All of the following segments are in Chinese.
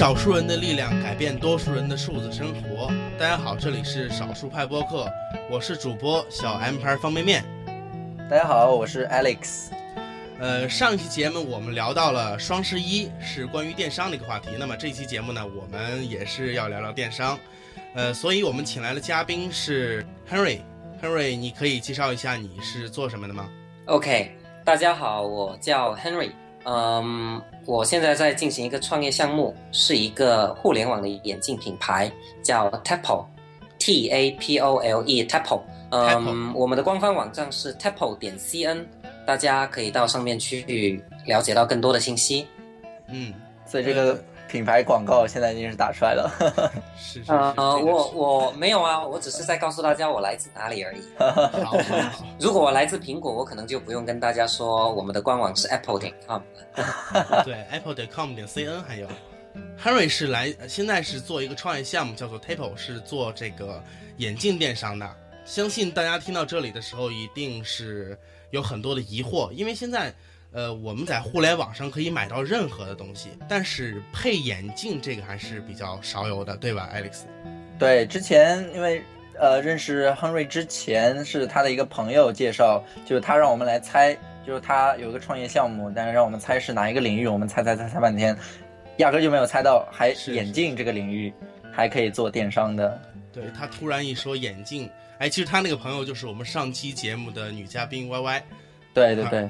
以少数人的力量改变多数人的数字生活。大家好，这里是少数派播客，我是主播小 M 牌方便面。大家好，我是 Alex。呃，上一期节目我们聊到了双十一，是关于电商的一个话题。那么这期节目呢，我们也是要聊聊电商。呃，所以我们请来的嘉宾是 Henry。Henry，你可以介绍一下你是做什么的吗？OK，大家好，我叫 Henry。嗯，我现在在进行一个创业项目，是一个互联网的眼镜品牌，叫 Tapple，T A P O L E，Tapple。嗯，我们的官方网站是 Tapple 点 C N，大家可以到上面去了解到更多的信息。嗯，所以这个。品牌广告现在已经是打出来了，是是呃，我我没有啊，我只是在告诉大家我来自哪里而已。好，如果我来自苹果，我可能就不用跟大家说我们的官网是 apple 点 com 了。对，apple 点 com 点 cn 还有 Harry 是来现在是做一个创业项目，叫做 Taple，是做这个眼镜电商的。相信大家听到这里的时候，一定是有很多的疑惑，因为现在。呃，我们在互联网上可以买到任何的东西，但是配眼镜这个还是比较少有的，对吧，Alex？对，之前因为呃认识亨瑞之前是他的一个朋友介绍，就是他让我们来猜，就是他有一个创业项目，但是让我们猜是哪一个领域，我们猜猜猜猜半天，压根就没有猜到，还眼镜这个领域还可以做电商的。对他突然一说眼镜，哎，其实他那个朋友就是我们上期节目的女嘉宾 Y Y。对对对。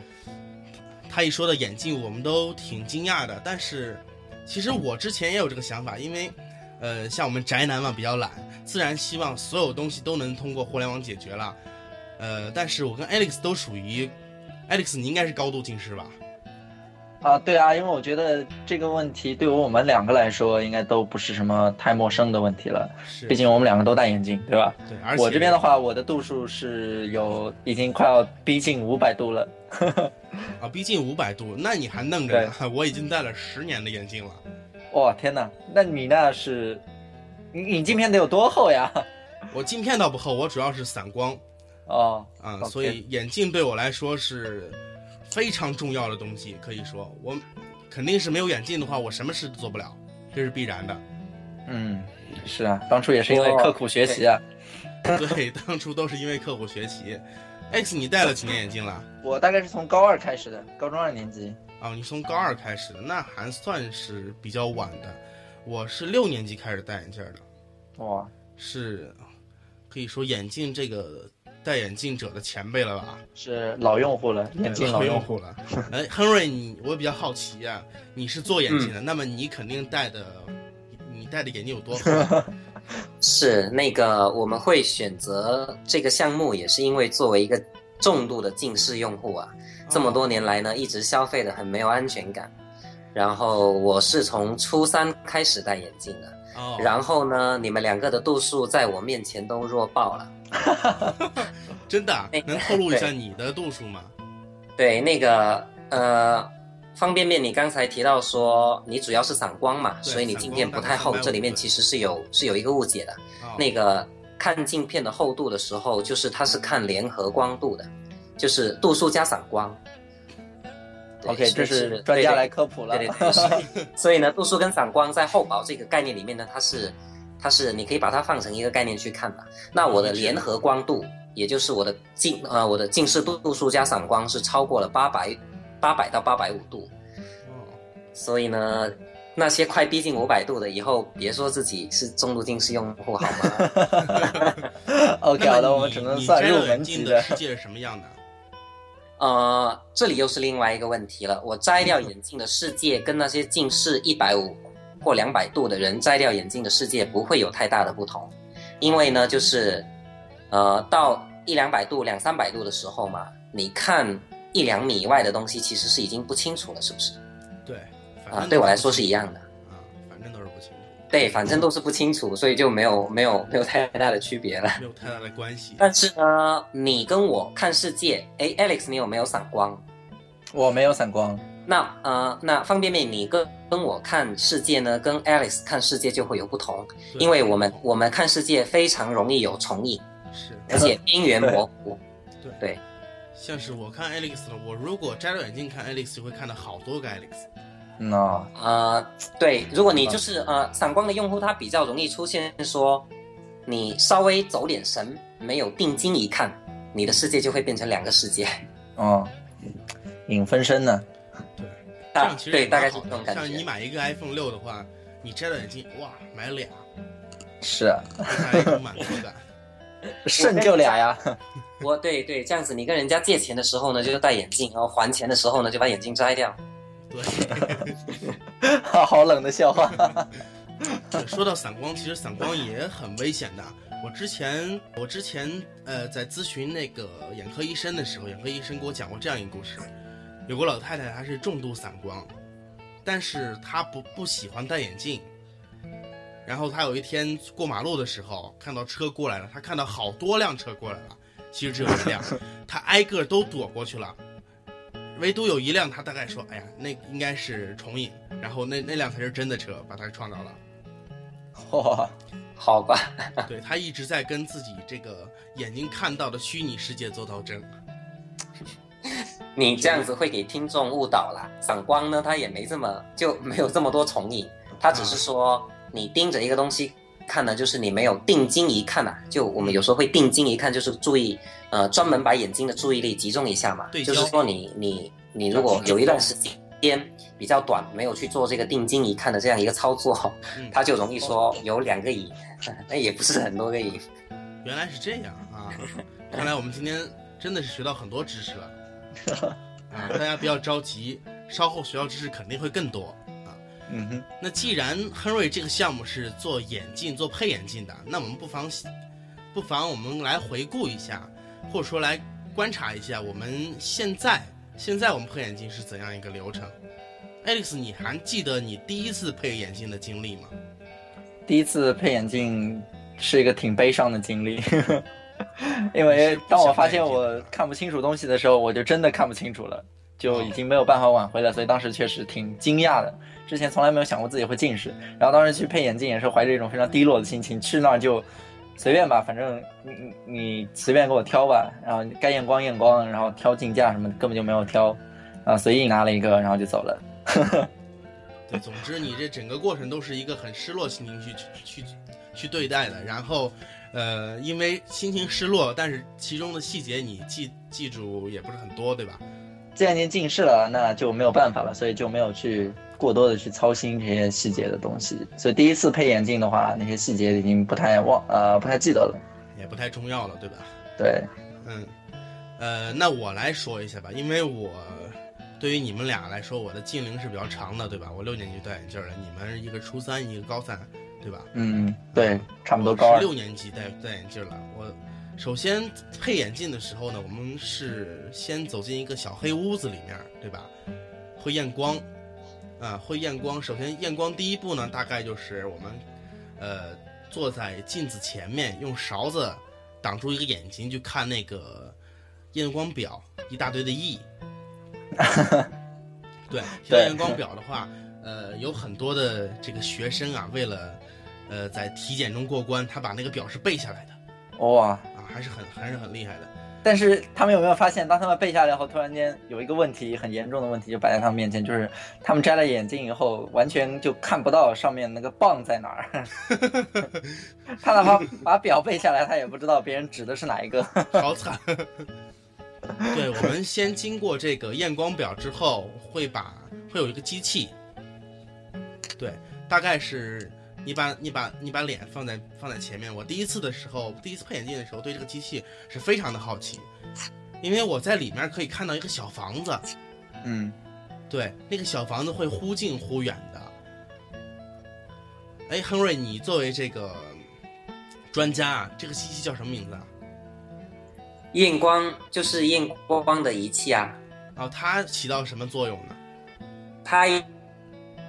他一说到眼镜，我们都挺惊讶的。但是，其实我之前也有这个想法，因为，呃，像我们宅男嘛，比较懒，自然希望所有东西都能通过互联网解决了。呃，但是我跟 Alex 都属于，Alex，你应该是高度近视吧？啊，对啊，因为我觉得这个问题对于我们两个来说，应该都不是什么太陌生的问题了。是，毕竟我们两个都戴眼镜，对吧？对，而且我这边的话，我的度数是有已经快要逼近五百度了。啊，逼近五百度，那你还弄着呢？我已经戴了十年的眼镜了。哇，天哪！那你那是，你你镜片得有多厚呀？我镜片倒不厚，我主要是散光。哦，啊，所以眼镜对我来说是。非常重要的东西，可以说我肯定是没有眼镜的话，我什么事都做不了，这是必然的。嗯，是啊，当初也是因为刻苦学习啊。对，当初都是因为刻苦学习。X，你戴了几年眼镜了？我大概是从高二开始的，高中二年级。哦，你从高二开始的，那还算是比较晚的。我是六年级开始戴眼镜的。哇，是，可以说眼镜这个。戴眼镜者的前辈了吧？是老用户了，眼镜老用户了。哎，亨瑞，你我比较好奇啊，你是做眼镜的，那么你肯定戴的，你戴的眼镜有多厚？是那个我们会选择这个项目，也是因为作为一个重度的近视用户啊，这么多年来呢，一直消费的很没有安全感。然后我是从初三开始戴眼镜的，然后呢，你们两个的度数在我面前都弱爆了。真的？能透露一下你的度数吗？对，那个呃，方便面，你刚才提到说你主要是散光嘛，所以你镜片不太厚。这里面其实是有是有一个误解的。那个看镜片的厚度的时候，就是它是看联合光度的，就是度数加散光。OK，这是专家来科普了。对对对。所以呢，度数跟散光在厚薄这个概念里面呢，它是。它是你可以把它放成一个概念去看吧。那我的联合光度，也就是我的近呃我的近视度度数加散光是超过了八百八百到八百五度。所以呢，那些快逼近五百度的，以后别说自己是中度近视用户好吗？OK，好的，我们只能算入门级的世界是什么样的？呃，这里又是另外一个问题了。我摘掉眼镜的世界跟那些近视一百五。或两百度的人摘掉眼镜的世界不会有太大的不同，因为呢，就是，呃，到一两百度、两三百度的时候嘛，你看一两米以外的东西其实是已经不清楚了，是不是？对，啊，对我来说是一样的。啊，反正都是不清楚。对，反正都是不清楚，所以就没有没有没有太大的区别了。没有太大的关系。但是呢，你跟我看世界，哎，Alex，你有没有散光？我没有散光。那呃，那方便面，你跟跟我看世界呢，跟 Alice 看世界就会有不同，因为我们我们看世界非常容易有重影，是，而且边缘 模糊，对对，像是我看 Alex 呢，我如果摘了眼镜看 Alex，就会看到好多个 Alex，嗯哦，呃，对，如果你就是呃散光的用户，他比较容易出现说，你稍微走点神，没有定睛一看，你的世界就会变成两个世界。哦，影分身呢？对，这样其实对，也蛮好大概是这种的像你。买一个 iPhone 六的话，你摘了眼镜，哇，买俩，是啊，会带来一种满足感。剩就俩呀。我对对，这样子，你跟人家借钱的时候呢，就戴眼镜，然后还钱的时候呢，就把眼镜摘掉。对，好冷的笑话。对说到散光，其实散光也很危险的。我之前我之前呃在咨询那个眼科医生的时候，眼科医生给我讲过这样一个故事，有个老太太她是重度散光，但是她不不喜欢戴眼镜。然后她有一天过马路的时候，看到车过来了，她看到好多辆车过来了，其实只有一辆，她挨个都躲过去了，唯独有一辆，她大概说：“哎呀，那应该是重影。”然后那那辆才是真的车，把她撞到了。哦，好吧，对她一直在跟自己这个眼睛看到的虚拟世界做斗争。你这样子会给听众误导啦。散光呢，它也没这么就没有这么多重影，它只是说你盯着一个东西看呢，就是你没有定睛一看呐、就我们有时候会定睛一看，就是注意呃专门把眼睛的注意力集中一下嘛。对就是说你你你如果有一段时间比较短，没有去做这个定睛一看的这样一个操作，嗯，它就容易说有两个影，那也不是很多个影。原来是这样啊！看来我们今天真的是学到很多知识了啊！大家不要着急，稍后学校知识肯定会更多啊。嗯哼，那既然亨瑞这个项目是做眼镜、做配眼镜的，那我们不妨不妨我们来回顾一下，或者说来观察一下我们现在现在我们配眼镜是怎样一个流程。Alex，你还记得你第一次配眼镜的经历吗？第一次配眼镜是一个挺悲伤的经历，因为当我发现我看不清楚东西的时候，我就真的看不清楚了，就已经没有办法挽回了。所以当时确实挺惊讶的，之前从来没有想过自己会近视。然后当时去配眼镜也是怀着一种非常低落的心情，去那儿就随便吧，反正你你你随便给我挑吧，然后该验光验光，然后挑镜架什么的根本就没有挑，啊随意拿了一个，然后就走了。对，总之你这整个过程都是一个很失落心情去去去去对待的，然后，呃，因为心情失落，但是其中的细节你记记住也不是很多，对吧？既然已经近视了，那就没有办法了，所以就没有去过多的去操心这些细节的东西。所以第一次配眼镜的话，那些细节已经不太忘呃不太记得了。也不太重要了，对吧？对，嗯，呃，那我来说一下吧，因为我对于你们俩来说，我的近龄是比较长的，对吧？我六年级戴眼镜了，你们一个初三，一个高三，对吧？嗯，对，差不多高二。六年级戴戴眼镜了。我首先配眼镜的时候呢，我们是先走进一个小黑屋子里面，对吧？会验光，啊，会验光。首先验光第一步呢，大概就是我们，呃，坐在镜子前面，用勺子挡住一个眼睛，去看那个验光表，一大堆的 E。对，验光表的话，呃，有很多的这个学生啊，为了呃在体检中过关，他把那个表是背下来的哇！啊，还是很还是很厉害的。但是他们有没有发现，当他们背下来后，突然间有一个问题，很严重的问题就摆在他们面前，就是他们摘了眼镜以后，完全就看不到上面那个棒在哪儿。他哪怕把表背下来，他也不知道别人指的是哪一个。好惨。对，我们先经过这个验光表之后，会把会有一个机器，对，大概是你把你把你把脸放在放在前面。我第一次的时候，第一次配眼镜的时候，对这个机器是非常的好奇，因为我在里面可以看到一个小房子，嗯，对，那个小房子会忽近忽远的。哎，亨瑞，你作为这个专家啊，这个机器叫什么名字啊？验光就是验光的仪器啊，然后它起到什么作用呢？它应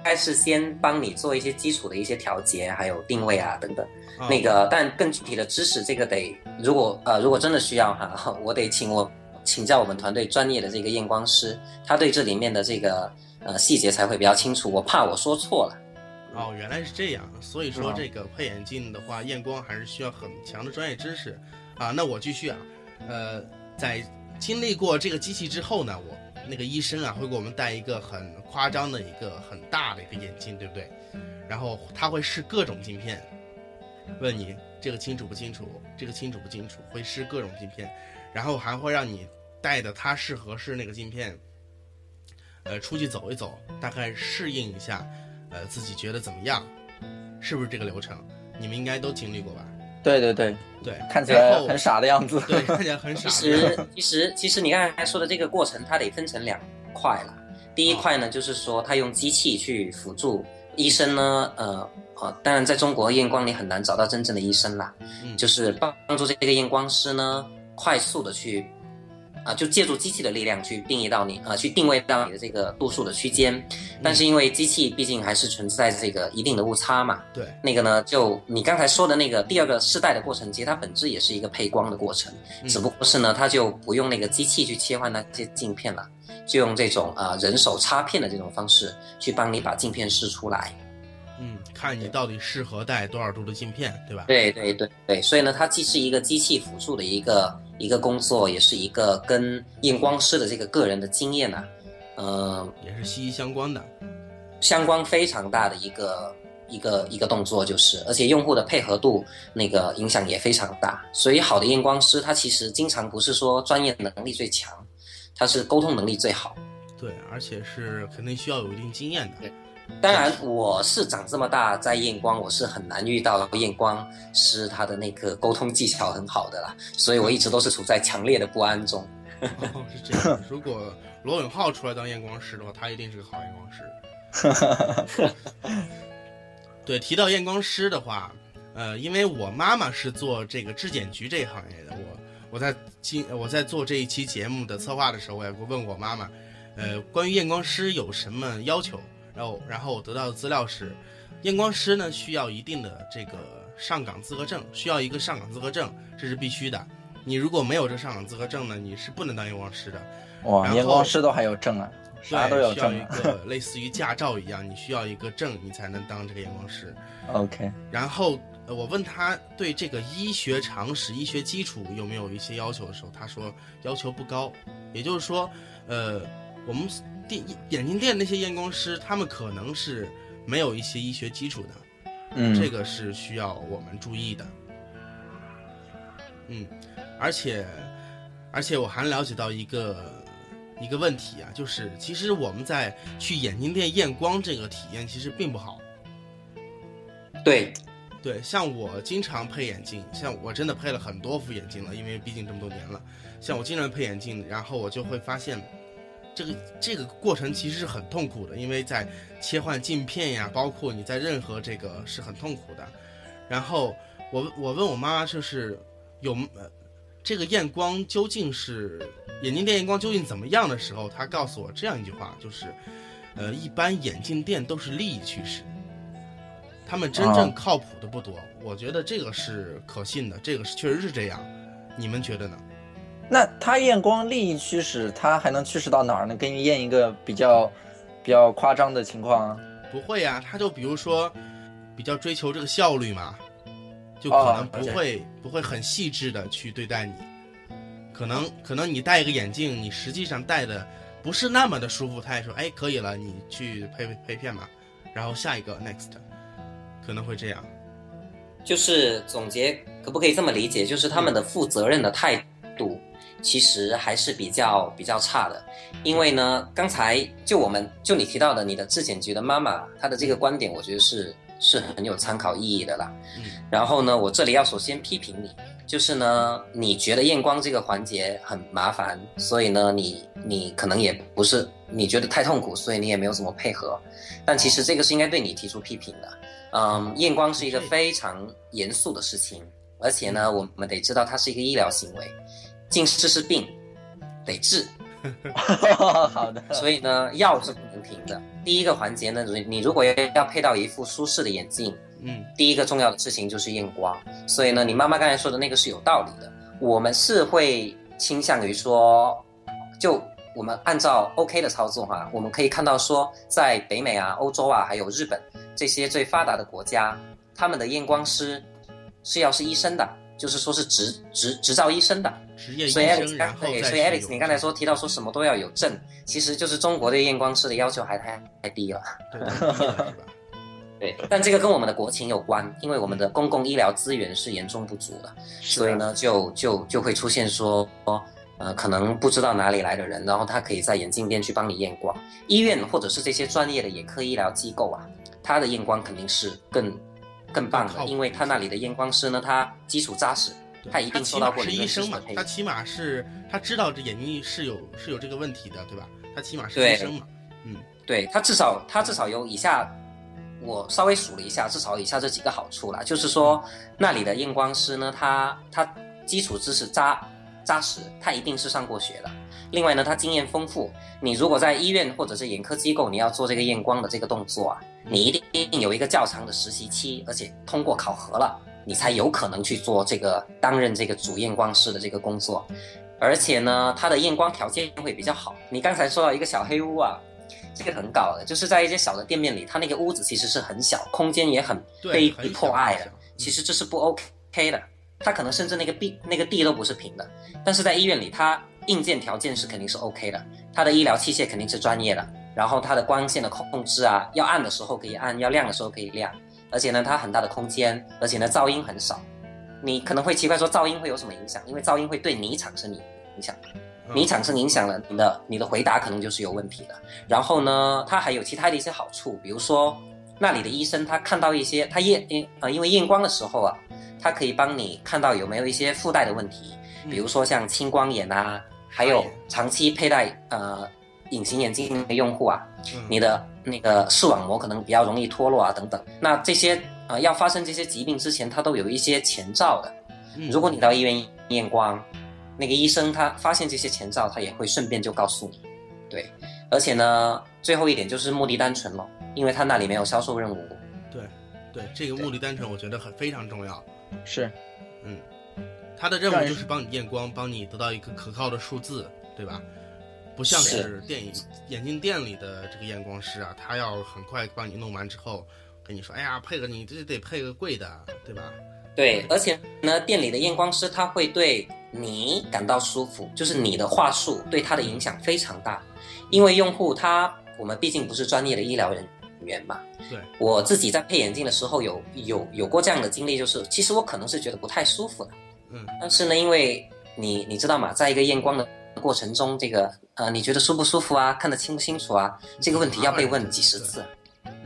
该是先帮你做一些基础的一些调节，还有定位啊等等。啊那个，但更具体的知识，这个得如果呃如果真的需要哈，我得请我请教我们团队专业的这个验光师，他对这里面的这个呃细节才会比较清楚。我怕我说错了。哦，原来是这样，所以说嗯这个配眼镜的话，验光还是需要很强的专业知识啊。那我继续啊，呃，在经历过这个机器之后呢，我那个医生啊会给我们戴一个很夸张的一个很大的一个眼镜，对不对？然后他会试各种镜片，问你这个清楚不清楚，这个清楚不清楚，会试各种镜片，然后还会让你戴的他适合是那个镜片，呃，出去走一走，大概适应一下，呃，自己觉得怎么样，是不是这个流程？你们应该都经历过吧？对对对，对，看起来很傻的样子。对，看起来很傻其。实其实其实你刚才说的这个过程，它得分成两块了。第一块呢，就是说他用机器去辅助医生呢，呃呃，当然在中国验光你很难找到真正的医生啦，嗯，就是帮助这个验光师呢，快速的去。啊，就借助机器的力量去定义到你，啊，去定位到你的这个度数的区间，但是因为机器毕竟还是存在这个一定的误差嘛，对，那个呢，就你刚才说的那个第二个试戴的过程，其实它本质也是一个配光的过程，嗯只不过是呢，它就不用那个机器去切换那些镜片了，就用这种啊、呃人手插片的这种方式去帮你把镜片试出来。嗯，看你到底适合戴多少度的镜片，对吧？对对对对，所以呢，它既是一个机器辅助的一个一个工作，也是一个跟验光师的这个个人的经验呐、呃，也是息息相关的。相关非常大的一个一个一个动作，就是而且用户的配合度那个影响也非常大。所以好的验光师，他其实经常不是说专业能力最强，他是沟通能力最好。对，而且是肯定需要有一定经验的。当然，我是长这么大在验光，我是很难遇到验光师他的那个沟通技巧很好的啦，所以我一直都是处在强烈的不安中。哦，是这样。如果罗永浩出来当验光师的话，他一定是个好验光师。对，提到验光师的话，呃，因为我妈妈是做这个质检局这一行业的，我我在今我在做这一期节目的策划的时候，我也问我妈妈，呃，关于验光师有什么要求？然后然后我得到的资料是，验光师呢需要一定的这个上岗资格证，需要一个上岗资格证，这是必须的。你如果没有这上岗资格证呢，你是不能当验光师的。哇，验光师都还有证啊，啥都对，需要一。个 类似于驾照一样，你需要一个证，你才能当这个验光师。OK，然后呃我问他对这个医学常识、医学基础有没有一些要求的时候，他说要求不高，也就是说，呃，我们店眼镜店那些验光师，他们可能是没有一些医学基础的，嗯，这个是需要我们注意的。嗯，而且而且我还了解到一个一个问题啊，就是其实我们在去眼镜店验光这个体验其实并不好。对，对，像我经常配眼镜，像我真的配了很多副眼镜了，因为毕竟这么多年了。像我经常配眼镜，然后我就会发现，这个这个过程其实是很痛苦的，因为在切换镜片呀，包括你在任何这个是很痛苦的。然后我我问我妈，就是有呃这个验光究竟是眼镜店验光究竟怎么样的时候，她告诉我这样一句话，就是呃一般眼镜店都是利益驱使。他们真正哦靠谱的不多，我觉得这个是可信的，这个是确实是这样，你们觉得呢？那他验光利益驱使，他还能驱使到哪儿呢？给你验一个比较比较夸张的情况啊。不会呀、他就比如说比较追求这个效率嘛，就可能哦不会、不会很细致的去对待你，可能可能你戴一个眼镜，你实际上戴的不是那么的舒服，他也说哎可以了，你去配配配片吧，然后下一个 next，可能会这样。就是总结，可不可以这么理解？就是他们的负责任的态度，其实还是比较比较差的。因为呢，刚才就我们就你提到的你的质检局的妈妈，她的这个观点，我觉得是是很有参考意义的啦。嗯然后呢，我这里要首先批评你，就是呢，你觉得验光这个环节很麻烦，所以呢，你你可能也不是你觉得太痛苦，所以你也没有怎么配合。但其实这个是应该对你提出批评的。嗯，验光是一个非常严肃的事情，而且呢，我们得知道它是一个医疗行为，近视是病，得治。好的，所以呢，药是不能停的。第一个环节呢，你你如果要配到一副舒适的眼镜，嗯第一个重要的事情就是验光。所以呢，你妈妈刚才说的那个是有道理的。我们是会倾向于说，就我们按照 OK 的操作哈，我们可以看到说，在北美啊、欧洲啊，还有日本这些最发达的国家，他们的验光师是要是医生的，就是说是执执执照医生的。职业医所以，Alex 然后对，所以 Alex 你刚才说提到说什么都要有证，其实就是中国对验光师的要求还太太低了。对，但这个跟我们的国情有关，因为我们的公共医疗资源是严重不足的，所以呢，就就就会出现说，呃，可能不知道哪里来的人，然后他可以在眼镜店去帮你验光。医院或者是这些专业的眼科医疗机构啊，他的验光肯定是更更棒的，因为他那里的验光师呢，他基础扎实，他一定起受到过码是医理论知识生嘛的培，养。他起码是他知道这眼睛是有是有这个问题的，对吧？他起码是对医生嘛，嗯对他至少他至少有以下，我稍微数了一下，至少以下这几个好处啦，就是说那里的验光师呢，他他基础知识扎扎实，他一定是上过学的。另外呢，他经验丰富。你如果在医院或者是眼科机构，你要做这个验光的这个动作啊，你一定有一个较长的实习期，而且通过考核了，你才有可能去做这个担任这个主验光师的这个工作。而且呢，它的验光条件会比较好。你刚才说到一个小黑屋啊，这个很搞的，就是在一些小的店面里，它那个屋子其实是很小，空间也很对，被很破坏的。其实这是不 OK 的，它可能甚至那个地那个地都不是平的，但是在医院里，它硬件条件是肯定是 OK 的，它的医疗器械肯定是专业的，然后它的光线的控制啊，要暗的时候可以暗，要亮的时候可以亮，而且呢，它很大的空间，而且呢，噪音很少。你可能会奇怪说噪音会有什么影响？因为噪音会对你产生影影响。嗯你产生影响了，你的你的回答可能就是有问题的。然后呢，它还有其他的一些好处，比如说那里的医生他看到一些他验因呃因为验光的时候啊，他可以帮你看到有没有一些附带的问题，比如说像青光眼啊，还有长期佩戴呃隐形眼镜的用户啊，嗯你的那个视网膜可能比较容易脱落啊等等。那这些呃要发生这些疾病之前，它都有一些前兆的。嗯如果你到医院验光，那个医生他发现这些前兆，他也会顺便就告诉你。对，而且呢，最后一点就是目的单纯了，因为他那里没有销售任务。对对，这个目的单纯，我觉得很非常重要。是嗯他的任务就是帮你验光，帮你得到一个可靠的数字，对吧？不像是。电影眼镜店里的这个验光师啊，他要很快帮你弄完之后，跟你说，哎呀，配个你这得配个贵的，对吧？对，而且呢，店里的验光师他会对你感到舒服，就是你的话术对他的影响非常大，因为用户他我们毕竟不是专业的医疗人员嘛。对，我自己在配眼镜的时候有有有过这样的经历，就是其实我可能是觉得不太舒服的，嗯，但是呢，因为你你知道吗，在一个验光的过程中，这个呃，你觉得舒不舒服啊，看得清不清楚啊，这个问题要被问几十次，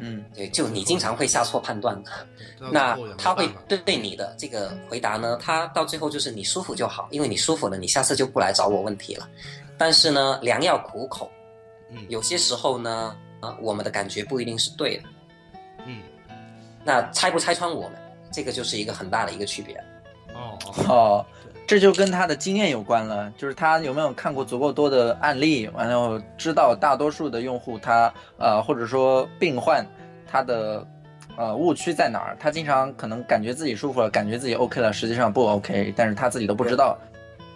嗯对，就你经常会下错判断的。那他会对对你的这个回答呢，他到最后就是你舒服就好，因为你舒服了，你下次就不来找我问题了。但是呢，良药苦口，嗯有些时候呢，啊，我们的感觉不一定是对的。嗯那拆不拆穿我们，这个就是一个很大的一个区别。哦 哦哦，这就跟他的经验有关了，就是他有没有看过足够多的案例，完了知道大多数的用户他呃或者说病患他的呃误区在哪儿，他经常可能感觉自己舒服了，感觉自己 OK 了，实际上不 OK，但是他自己都不知道。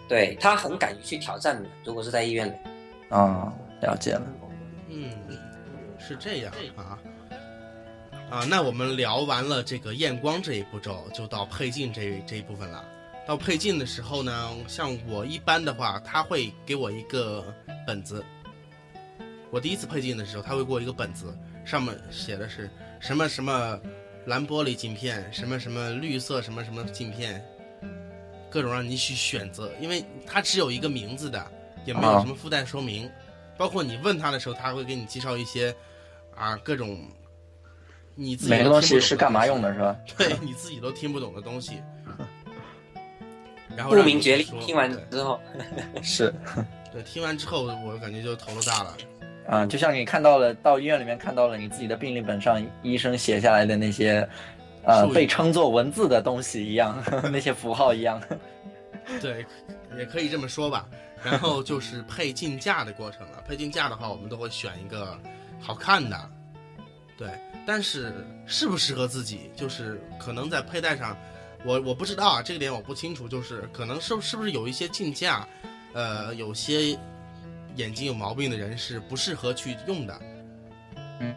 对他很敢于去挑战的，如果是在医院里。啊、了解了。嗯，是这样啊。啊，那我们聊完了这个验光这一步骤，就到配镜这这一部分了。到配镜的时候呢，像我一般的话，他会给我一个本子。我第一次配镜的时候，他会给我一个本子，上面写的是什么什么蓝玻璃镜片，什么什么绿色什么什么镜片，各种让你去选择，因为它只有一个名字的，也没有啊什么附带说明。包括你问他的时候，他会给你介绍一些啊各种你自己每个东西是干嘛用的，是吧？对你自己都听不懂的东西。然后不明觉厉，听完之后，是。对，听完之后我感觉就头都大了。啊，就像你看到了，到医院里面看到了你自己的病历本上医生写下来的那些，呃，被称作文字的东西一样，那些符号一样。对，也可以这么说吧。然后就是配镜架的过程了。配镜架的话，我们都会选一个好看的，对。但是适不适合自己，就是可能在佩戴上，我我不知道啊，这个点我不清楚。就是可能是是不是有一些镜架，呃，有些眼睛有毛病的人是不适合去用的。嗯，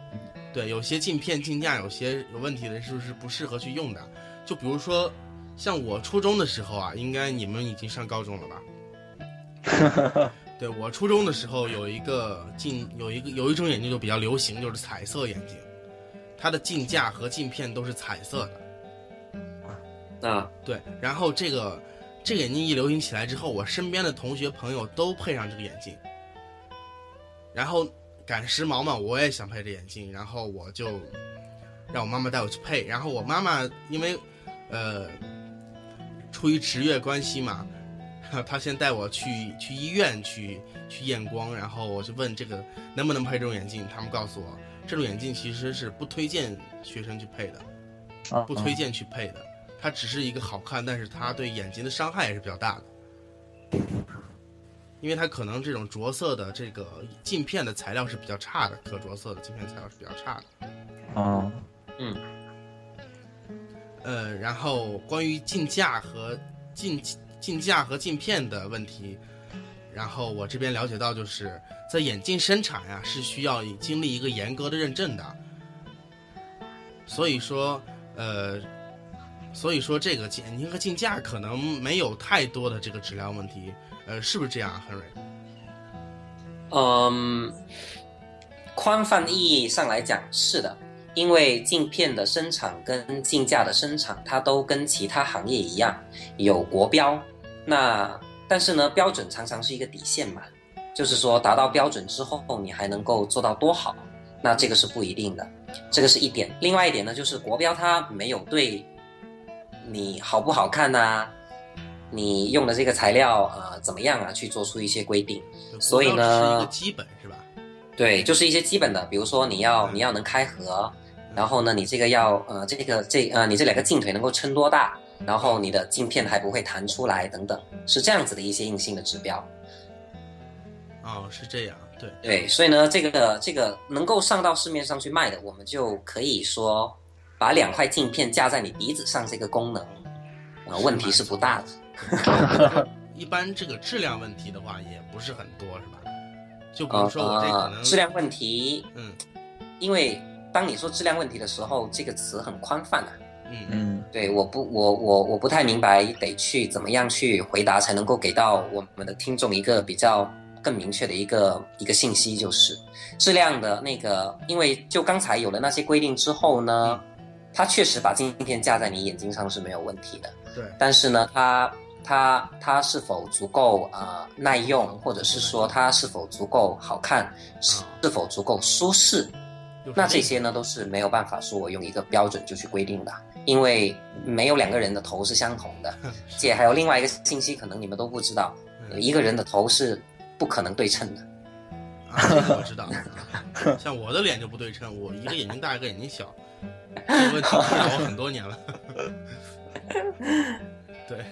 对，有些镜片镜架有些有问题的人是不是不适合去用的？就比如说，像我初中的时候啊，应该你们已经上高中了吧？对我初中的时候有一个镜，有一个有一种眼镜就比较流行，就是彩色眼镜，它的镜架和镜片都是彩色的。啊，对，然后这个这个眼镜一流行起来之后，我身边的同学朋友都配上这个眼镜，然后赶时髦嘛，我也想配这眼镜，然后我就让我妈妈带我去配，然后我妈妈因为呃出于职业关系嘛，她先带我去去医院去去验光，然后我就问这个能不能配这种眼镜，他们告诉我这种眼镜其实是不推荐学生去配的。啊不推荐去配的，它只是一个好看，但是它对眼睛的伤害也是比较大的，因为它可能这种着色的这个镜片的材料是比较差的，可着色的镜片材料是比较差的。哦，呃，然后关于镜架和镜镜架和镜片的问题，然后我这边了解到，就是在眼镜生产呀、是需要经历一个严格的认证的，所以说，呃，所以说这个减轻和镜架可能没有太多的这个质量问题，呃，是不是这样，亨瑞？嗯，宽泛意义上来讲是的，因为镜片的生产跟镜架的生产，它都跟其他行业一样有国标。那但是呢，标准常常是一个底线嘛，就是说达到标准之后，你还能够做到多好，那这个是不一定的，这个是一点。另外一点呢，就是国标它没有对你好不好看呐、你用的这个材料啊、呃怎么样啊，去做出一些规定。所以呢个基本是吧？对，就是一些基本的，比如说你要你要能开合，然后呢，你这个要呃这个这呃你这两个镜腿能够撑多大，然后你的镜片还不会弹出来等等，是这样子的一些硬性的指标。哦，是这样，对，对，所以呢，这个这个能够上到市面上去卖的，我们就可以说把两块镜片架在你鼻子上这个功能，呃，问题是不大的。一般这个质量问题的话也不是很多是吧？就比如说我这可能、呃质量问题，嗯因为当你说质量问题的时候，这个词很宽泛啊。嗯嗯对，我不，我我我不太明白，得去怎么样去回答才能够给到我们的听众一个比较更明确的一个一个信息，就是质量的那个，因为就刚才有了那些规定之后呢，它确实把镜片架在你眼睛上是没有问题的，对，但是呢，它它它是否足够呃耐用，或者是说它是否足够好看，是是否足够舒适，那这些呢都是没有办法说我用一个标准就去规定的，因为没有两个人的头是相同的。姐还有另外一个信息，可能你们都不知道，嗯一个人的头是不可能对称的。啊，这个我知道。像我的脸就不对称，我一个眼睛大，一个眼睛小，这个问题困扰我很多年了。对，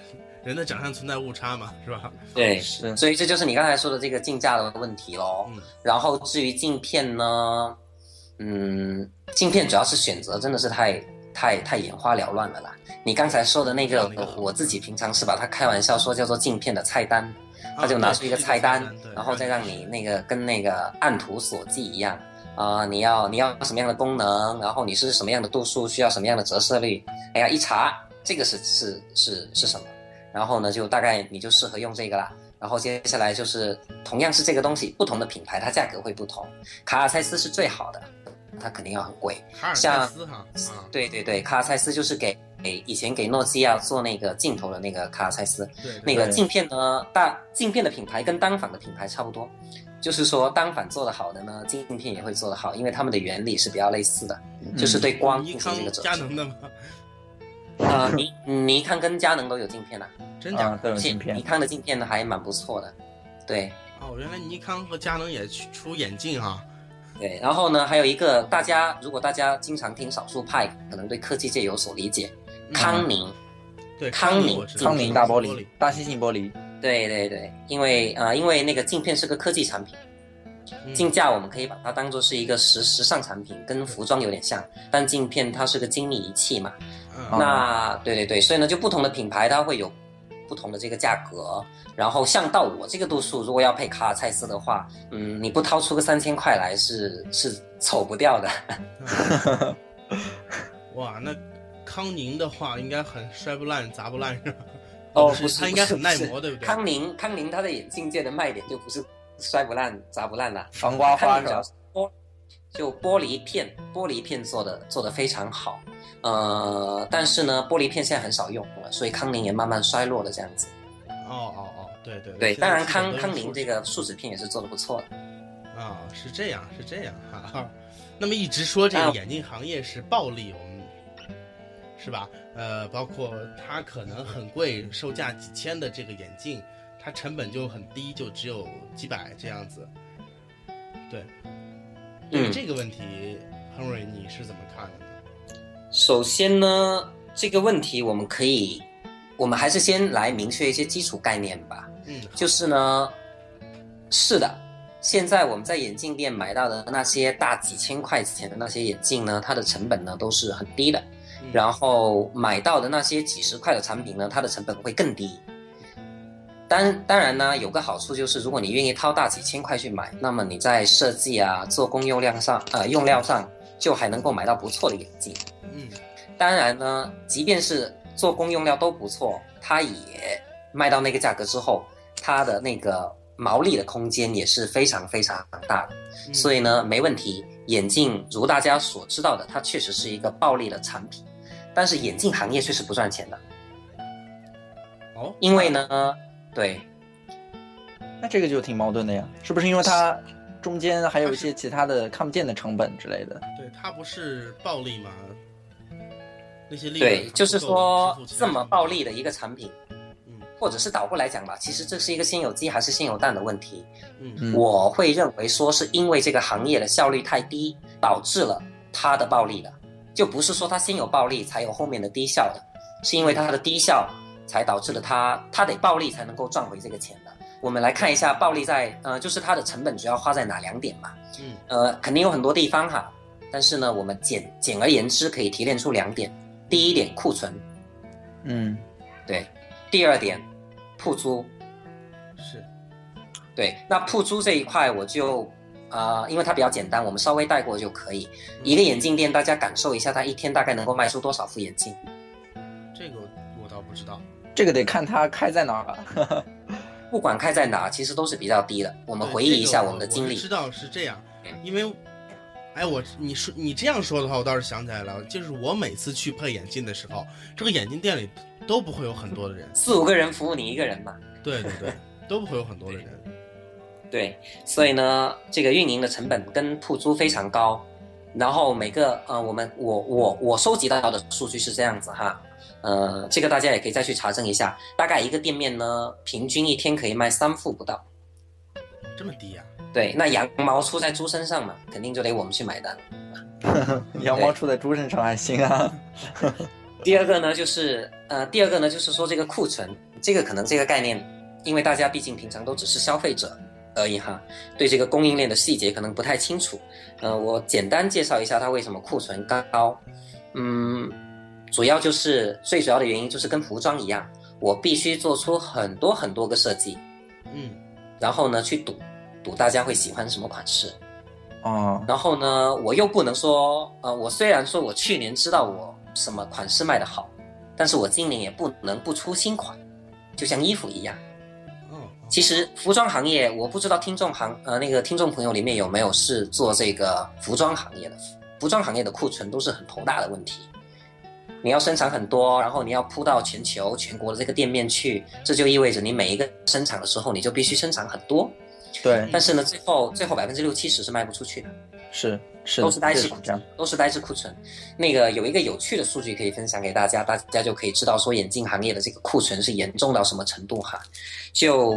人的长相存在误差嘛，是吧？对，是所以这就是你刚才说的这个镜架的问题喽。嗯然后至于镜片呢，嗯，镜片主要是选择真的是太太太眼花缭乱了啦。你刚才说的那个，那个我自己平常是把它开玩笑说叫做镜片的菜单。他就拿出一个菜单，然后再让你那个跟那个按图索骥一样啊、你要你要什么样的功能，然后你是什么样的度数，需要什么样的折射率，哎呀，一查这个是是是是什么，然后呢就大概你就适合用这个啦。然后接下来就是同样是这个东西，不同的品牌它价格会不同。卡尔蔡司是最好的，它肯定要很贵。卡尔蔡司哈啊，对对对，卡尔蔡司就是给给以前给诺基亚做那个镜头的那个卡尔蔡司。对，对对那个镜片呢，大镜片的品牌跟单反的品牌差不多，就是说单反做得好的呢，镜片也会做得好，因为它们的原理是比较类似的，就是对光尼进行康这个折射。佳能的吗？啊，尼尼康跟佳能都有镜片啊，真假啊，都有镜片尼，康的镜片呢还蛮不错的，对哦，原来尼康和佳能也出出眼镜啊。对。然后呢，还有一个大家如果大家经常听少数派，可能对科技界有所理解，嗯康宁。对康宁康宁大玻璃璃，大猩猩玻璃，对对对，因为啊、呃因为那个镜片是个科技产品。嗯镜架我们可以把它当做是一个时时尚产品，跟服装有点像，但镜片它是个精密仪器嘛。嗯那对对对，所以呢，就不同的品牌它会有不同的这个价格。然后像到我这个度数，如果要配卡尔蔡司的话，嗯，你不掏出个三千块来是是走不掉的。哇，那康宁的话，应该很摔不烂、砸不烂是吧？哦，不不是，它应该很耐磨，对不对？康宁，康宁它的眼镜界的卖点就不是摔不烂、砸不烂了，防刮花是吧康宁主要是？玻，就玻璃片，玻璃片做的做的非常好。呃，但是呢，玻璃片现在很少用了，所以康宁也慢慢衰落了这样子。哦哦哦，对对对，当然康康宁这个树脂片也是做的不错的。啊、是这样，是这样哈、哈。那么一直说这个啊眼镜行业是暴利，是吧？呃，包括它可能很贵，售价几千的这个眼镜，它成本就很低，就只有几百这样子。对，对于嗯这个问题，，Henry，你是怎么看的呢？首先呢，这个问题我们可以，我们还是先来明确一些基础概念吧。嗯，就是呢，是的，现在我们在眼镜店买到的那些大几千块钱的那些眼镜呢，它的成本呢都是很低的。嗯然后买到的那些几十块的产品呢，它的成本会更低。当当然呢，有个好处就是，如果你愿意掏大几千块去买，那么你在设计啊、做工用量上，呃，用料上就还能够买到不错的眼镜。嗯当然呢，即便是做工用料都不错，它也卖到那个价格之后，它的那个毛利的空间也是非常非常大的。嗯，所以呢，没问题。眼镜如大家所知道的，它确实是一个暴利的产品，但是眼镜行业却是不赚钱的，哦，因为呢，对，那这个就挺矛盾的呀，是不是因为它中间还有一些其他的看不见的成本之类的？对，它不是暴利吗？那些利润对，就是说这么暴利的一个产品，嗯。或者是倒过来讲吧，其实这是一个先有鸡还是先有蛋的问题。嗯。嗯，我会认为说是因为这个行业的效率太低，导致了它的暴利的，就不是说它先有暴利才有后面的低效的，是因为它的低效才导致了它它得暴利才能够赚回这个钱的。我们来看一下暴利在呃，就是它的成本主要花在哪两点嘛？嗯呃，肯定有很多地方哈，但是呢，我们简简而言之可以提炼出两点：第一点库存，嗯对；第二点铺租，是对，那铺租这一块我就啊、因为它比较简单，我们稍微带过就可以。一个眼镜店，大家感受一下，它一天大概能够卖出多少副眼镜？这个我倒不知道。这个得看它开在哪儿了。不管开在哪，其实都是比较低的。我们回忆一下我们的经历我知，道是这样，因为，哎，我你说你这样说的话，我倒是想起来了，就是我每次去配眼镜的时候，这个眼镜店里都不会有很多的人，四五个人服务你一个人嘛。对对对，都不会有很多的人。对，所以呢，这个运营的成本跟铺租非常高。然后每个呃，我们我我我收集到的数据是这样子哈，呃，这个大家也可以再去查证一下。大概一个店面呢，平均一天可以卖三副不到。这么低呀、对，那羊毛出在猪身上嘛，肯定就得我们去买单。羊毛出在猪身上还行啊。第二个呢，就是呃，第二个呢，就是说这个库存，这个可能这个概念，因为大家毕竟平常都只是消费者而已哈，对这个供应链的细节可能不太清楚。呃，我简单介绍一下它为什么库存高。嗯，主要就是最主要的原因就是跟服装一样，我必须做出很多很多个设计，嗯然后呢去赌赌大家会喜欢什么款式。哦，然后呢，我又不能说，呃，我虽然说我去年知道我什么款式卖的好，但是我今年也不能不出新款，就像衣服一样。其实服装行业，我不知道听众行呃那个听众朋友里面有没有是做这个服装行业的，服装行业的库存都是很头大的问题。你要生产很多，然后你要铺到全球全国的这个店面去，这就意味着你每一个生产的时候，你就必须生产很多。对，但是呢，最后最后百分之六七十是卖不出去的。是是都是呆滞库存。都是呆滞库存。那个有一个有趣的数据可以分享给大家，大家就可以知道说眼镜行业的这个库存是严重到什么程度哈。就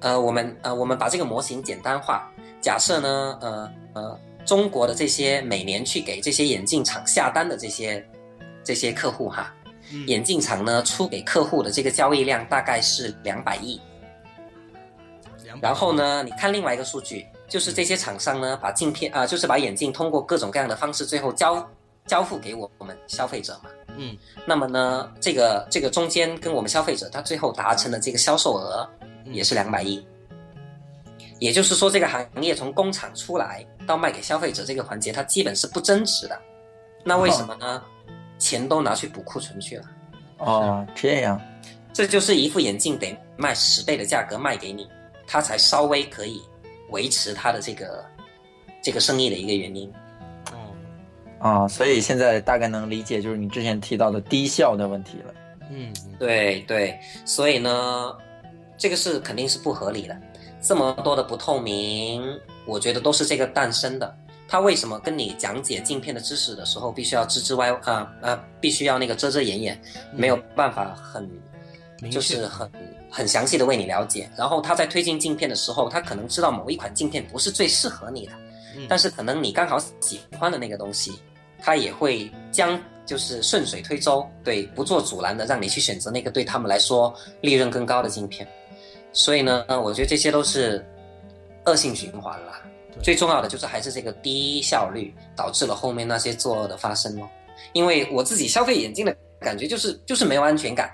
呃，我们呃，我们把这个模型简单化，假设呢，呃呃，中国的这些每年去给这些眼镜厂下单的这些这些客户哈，嗯眼镜厂呢出给客户的这个交易量大概是两百亿。然后呢，你看另外一个数据，就是这些厂商呢，把镜片啊、就是把眼镜通过各种各样的方式，最后交交付给我我们消费者嘛。嗯那么呢，这个这个中间跟我们消费者，他最后达成的这个销售额嗯也是两百亿。也就是说，这个行业从工厂出来到卖给消费者这个环节，它基本是不增值的。那为什么呢？钱都拿去补库存去了。哦，这样，这就是一副眼镜得卖十倍的价格卖给你，它才稍微可以维持他的这个这个生意的一个原因。嗯，啊，所以现在大概能理解，就是你之前提到的低效的问题了。嗯，嗯对对，所以呢，这个是肯定是不合理的。这么多的不透明，我觉得都是这个诞生的。他为什么跟你讲解镜片的知识的时候，必须要支支歪啊啊，必须要那个遮遮掩掩，没有办法很就是很很详细的为你了解。然后他在推荐镜片的时候，他可能知道某一款镜片不是最适合你的，嗯但是可能你刚好喜欢的那个东西，他也会将就是顺水推舟，对，不做阻拦的让你去选择那个对他们来说利润更高的镜片。所以呢，我觉得这些都是恶性循环了。最重要的就是还是这个低效率导致了后面那些作恶的发生哦。因为我自己消费眼镜的感觉就是就是没有安全感，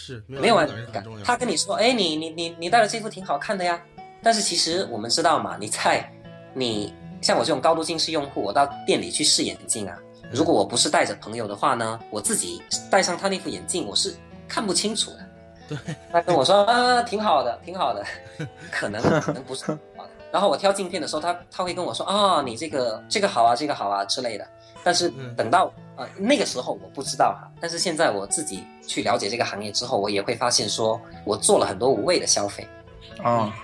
是没有安安全感。他跟你说，哎，你你你你戴了这副挺好看的呀，但是其实我们知道嘛，你在你像我这种高度近视用户，我到店里去试眼镜啊，如果我不是带着朋友的话呢，我自己戴上他那副眼镜，我是看不清楚的。对，他跟我说啊，挺好的，挺好的，可能可能不是很好的。然后我挑镜片的时候，他他会跟我说啊，你这个这个好啊，这个好啊之类的。但是嗯等到啊、呃那个时候我不知道哈，但是现在我自己去了解这个行业之后，我也会发现说我做了很多无谓的消费。啊，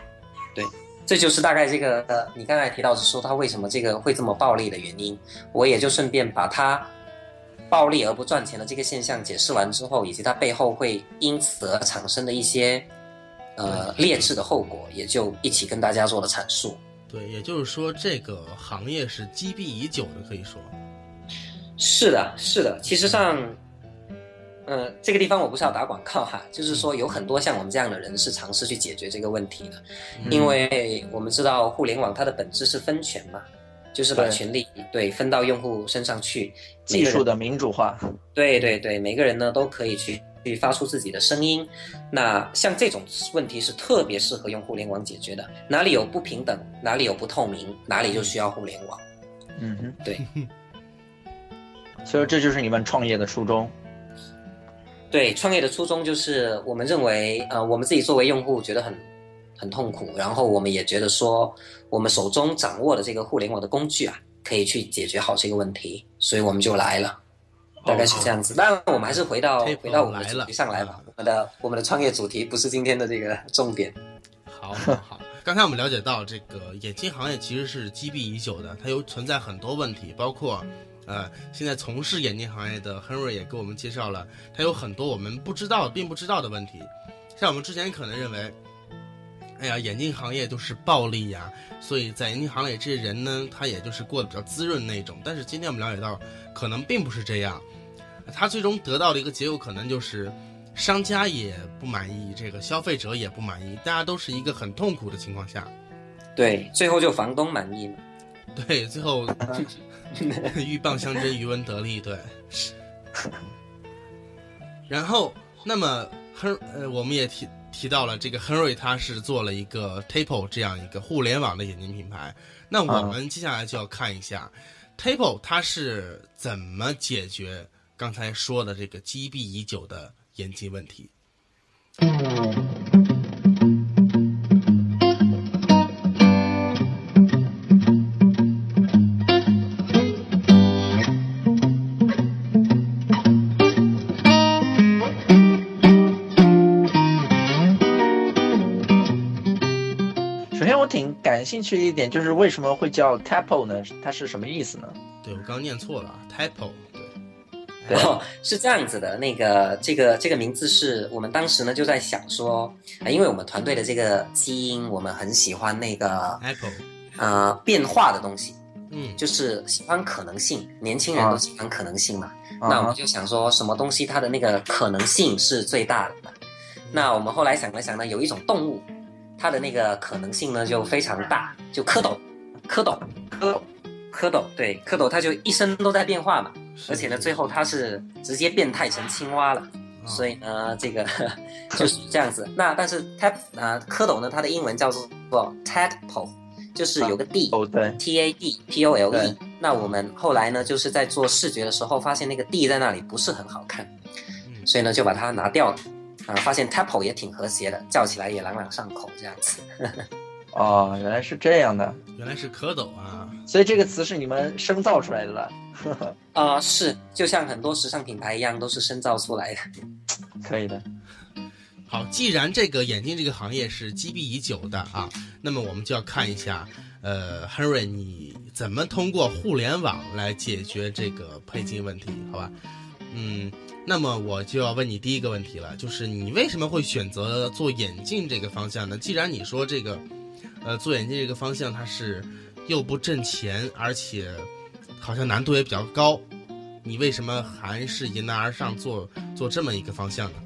这就是大概这个呃，你刚才提到是说他为什么这个会这么暴利的原因，我也就顺便把他暴利而不赚钱的这个现象解释完之后，以及它背后会因此而产生的一些呃劣质的后果，也就一起跟大家做了阐述。对，也就是说，这个行业是积弊已久的，可以说。是的，是的，其实上，呃，这个地方我不是要打广告哈，就是说有很多像我们这样的人是尝试去解决这个问题的，嗯因为我们知道互联网它的本质是分权嘛，就是把权利对分到用户身上去，技术的民主化。对对对，每个人呢都可以去去发出自己的声音。那像这种问题是特别适合用互联网解决的，哪里有不平等，哪里有不透明，哪里就需要互联网。嗯哼，对。所以这就是你们创业的初衷。对，创业的初衷就是我们认为，呃，我们自己作为用户觉得很很痛苦，然后我们也觉得说，我们手中掌握的这个互联网的工具啊，可以去解决好这个问题，所以我们就来了。大概是这样子，当然我们还是回到回到我们的主题上来吧。我们的我们的创业主题不是今天的这个重点。好，好，好。刚才我们了解到，这个眼镜行业其实是积弊已久的，它有存在很多问题，包括，呃，现在从事眼镜行业的 Henry 也给我们介绍了，他有很多我们不知道、并不知道的问题。像我们之前可能认为，哎呀，眼镜行业就是暴利呀，所以在眼镜行业这些人呢，他也就是过得比较滋润那种。但是今天我们了解到，可能并不是这样，他最终得到的一个结果可能就是。商家也不满意，这个消费者也不满意，大家都是一个很痛苦的情况下，对，最后就房东满意嘛。对，最后 鹬蚌相争，渔翁得利，对。然后，那么亨呃，我们也提提到了这个亨瑞，他是做了一个 Table 这样一个互联网的眼镜品牌。那我们接下来就要看一下、Table 它是怎么解决刚才说的这个积弊已久的眼镜问题。首感兴趣的一点就是为什么会叫 Tapo 呢？它是什么意思呢？对我刚刚念错了啊，Tapo，对。对哦，是这样子的，那个这个这个名字是我们当时呢就在想说，啊，因为我们团队的这个基因，我们很喜欢那个 Apple，呃变化的东西，嗯，就是喜欢可能性，年轻人都喜欢可能性嘛。啊那我们就想说，什么东西它的那个可能性是最大的？那我们后来想了想呢，有一种动物，它的那个可能性呢就非常大，就蝌蚪，蝌蚪，蝌蚪，蝌蚪，对，蝌蚪它就一生都在变化嘛，而且呢，最后它是直接变态成青蛙了。啊所以呢，这个 就是这样子。那但是 tap 啊、蝌蚪呢，它的英文叫做 tadpole，就是有个 d，哦对，t a d p o l e。那我们后来呢，就是在做视觉的时候，发现那个 D 在那里不是很好看，嗯所以呢就把它拿掉了。啊，发现 Temple 也挺和谐的，叫起来也朗朗上口，这样子。哦，原来是这样的，原来是蝌蚪啊！所以这个词是你们生造出来的了，啊、是，就像很多时尚品牌一样，都是深造出来的。可以的。好，既然这个眼镜这个行业是积弊已久的啊，那么我们就要看一下，呃，Henry，你怎么通过互联网来解决这个配镜问题？好吧，嗯，那么我就要问你第一个问题了，就是你为什么会选择做眼镜这个方向呢？既然你说这个，呃，做眼镜这个方向它是又不挣钱，而且好像难度也比较高，你为什么还是迎难而上做做这么一个方向呢？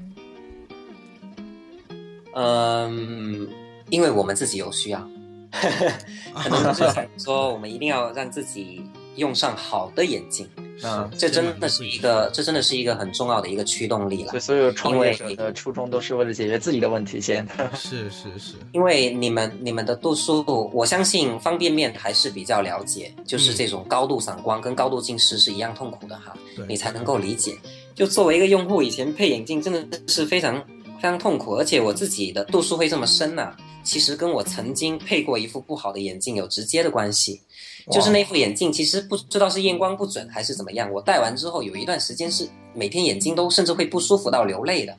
嗯，因为我们自己有需要，可能就是想说，我们一定要让自己用上好的眼镜，嗯这真的是一个，这真的是一个很重要的一个驱动力了所有创业因为者的初衷都是为了解决自己的问题先。是是是，因为你们你们的度数，我相信方便面还是比较了解，就是嗯这种高度散光跟高度近视是一样痛苦的哈，对你才能够理解。就作为一个用户，以前配眼镜真的是非常非常痛苦，而且我自己的度数会这么深呐、其实跟我曾经配过一副不好的眼镜有直接的关系。就是那副眼镜，其实不知道是验光不准还是怎么样，我戴完之后有一段时间是每天眼睛都甚至会不舒服到流泪的。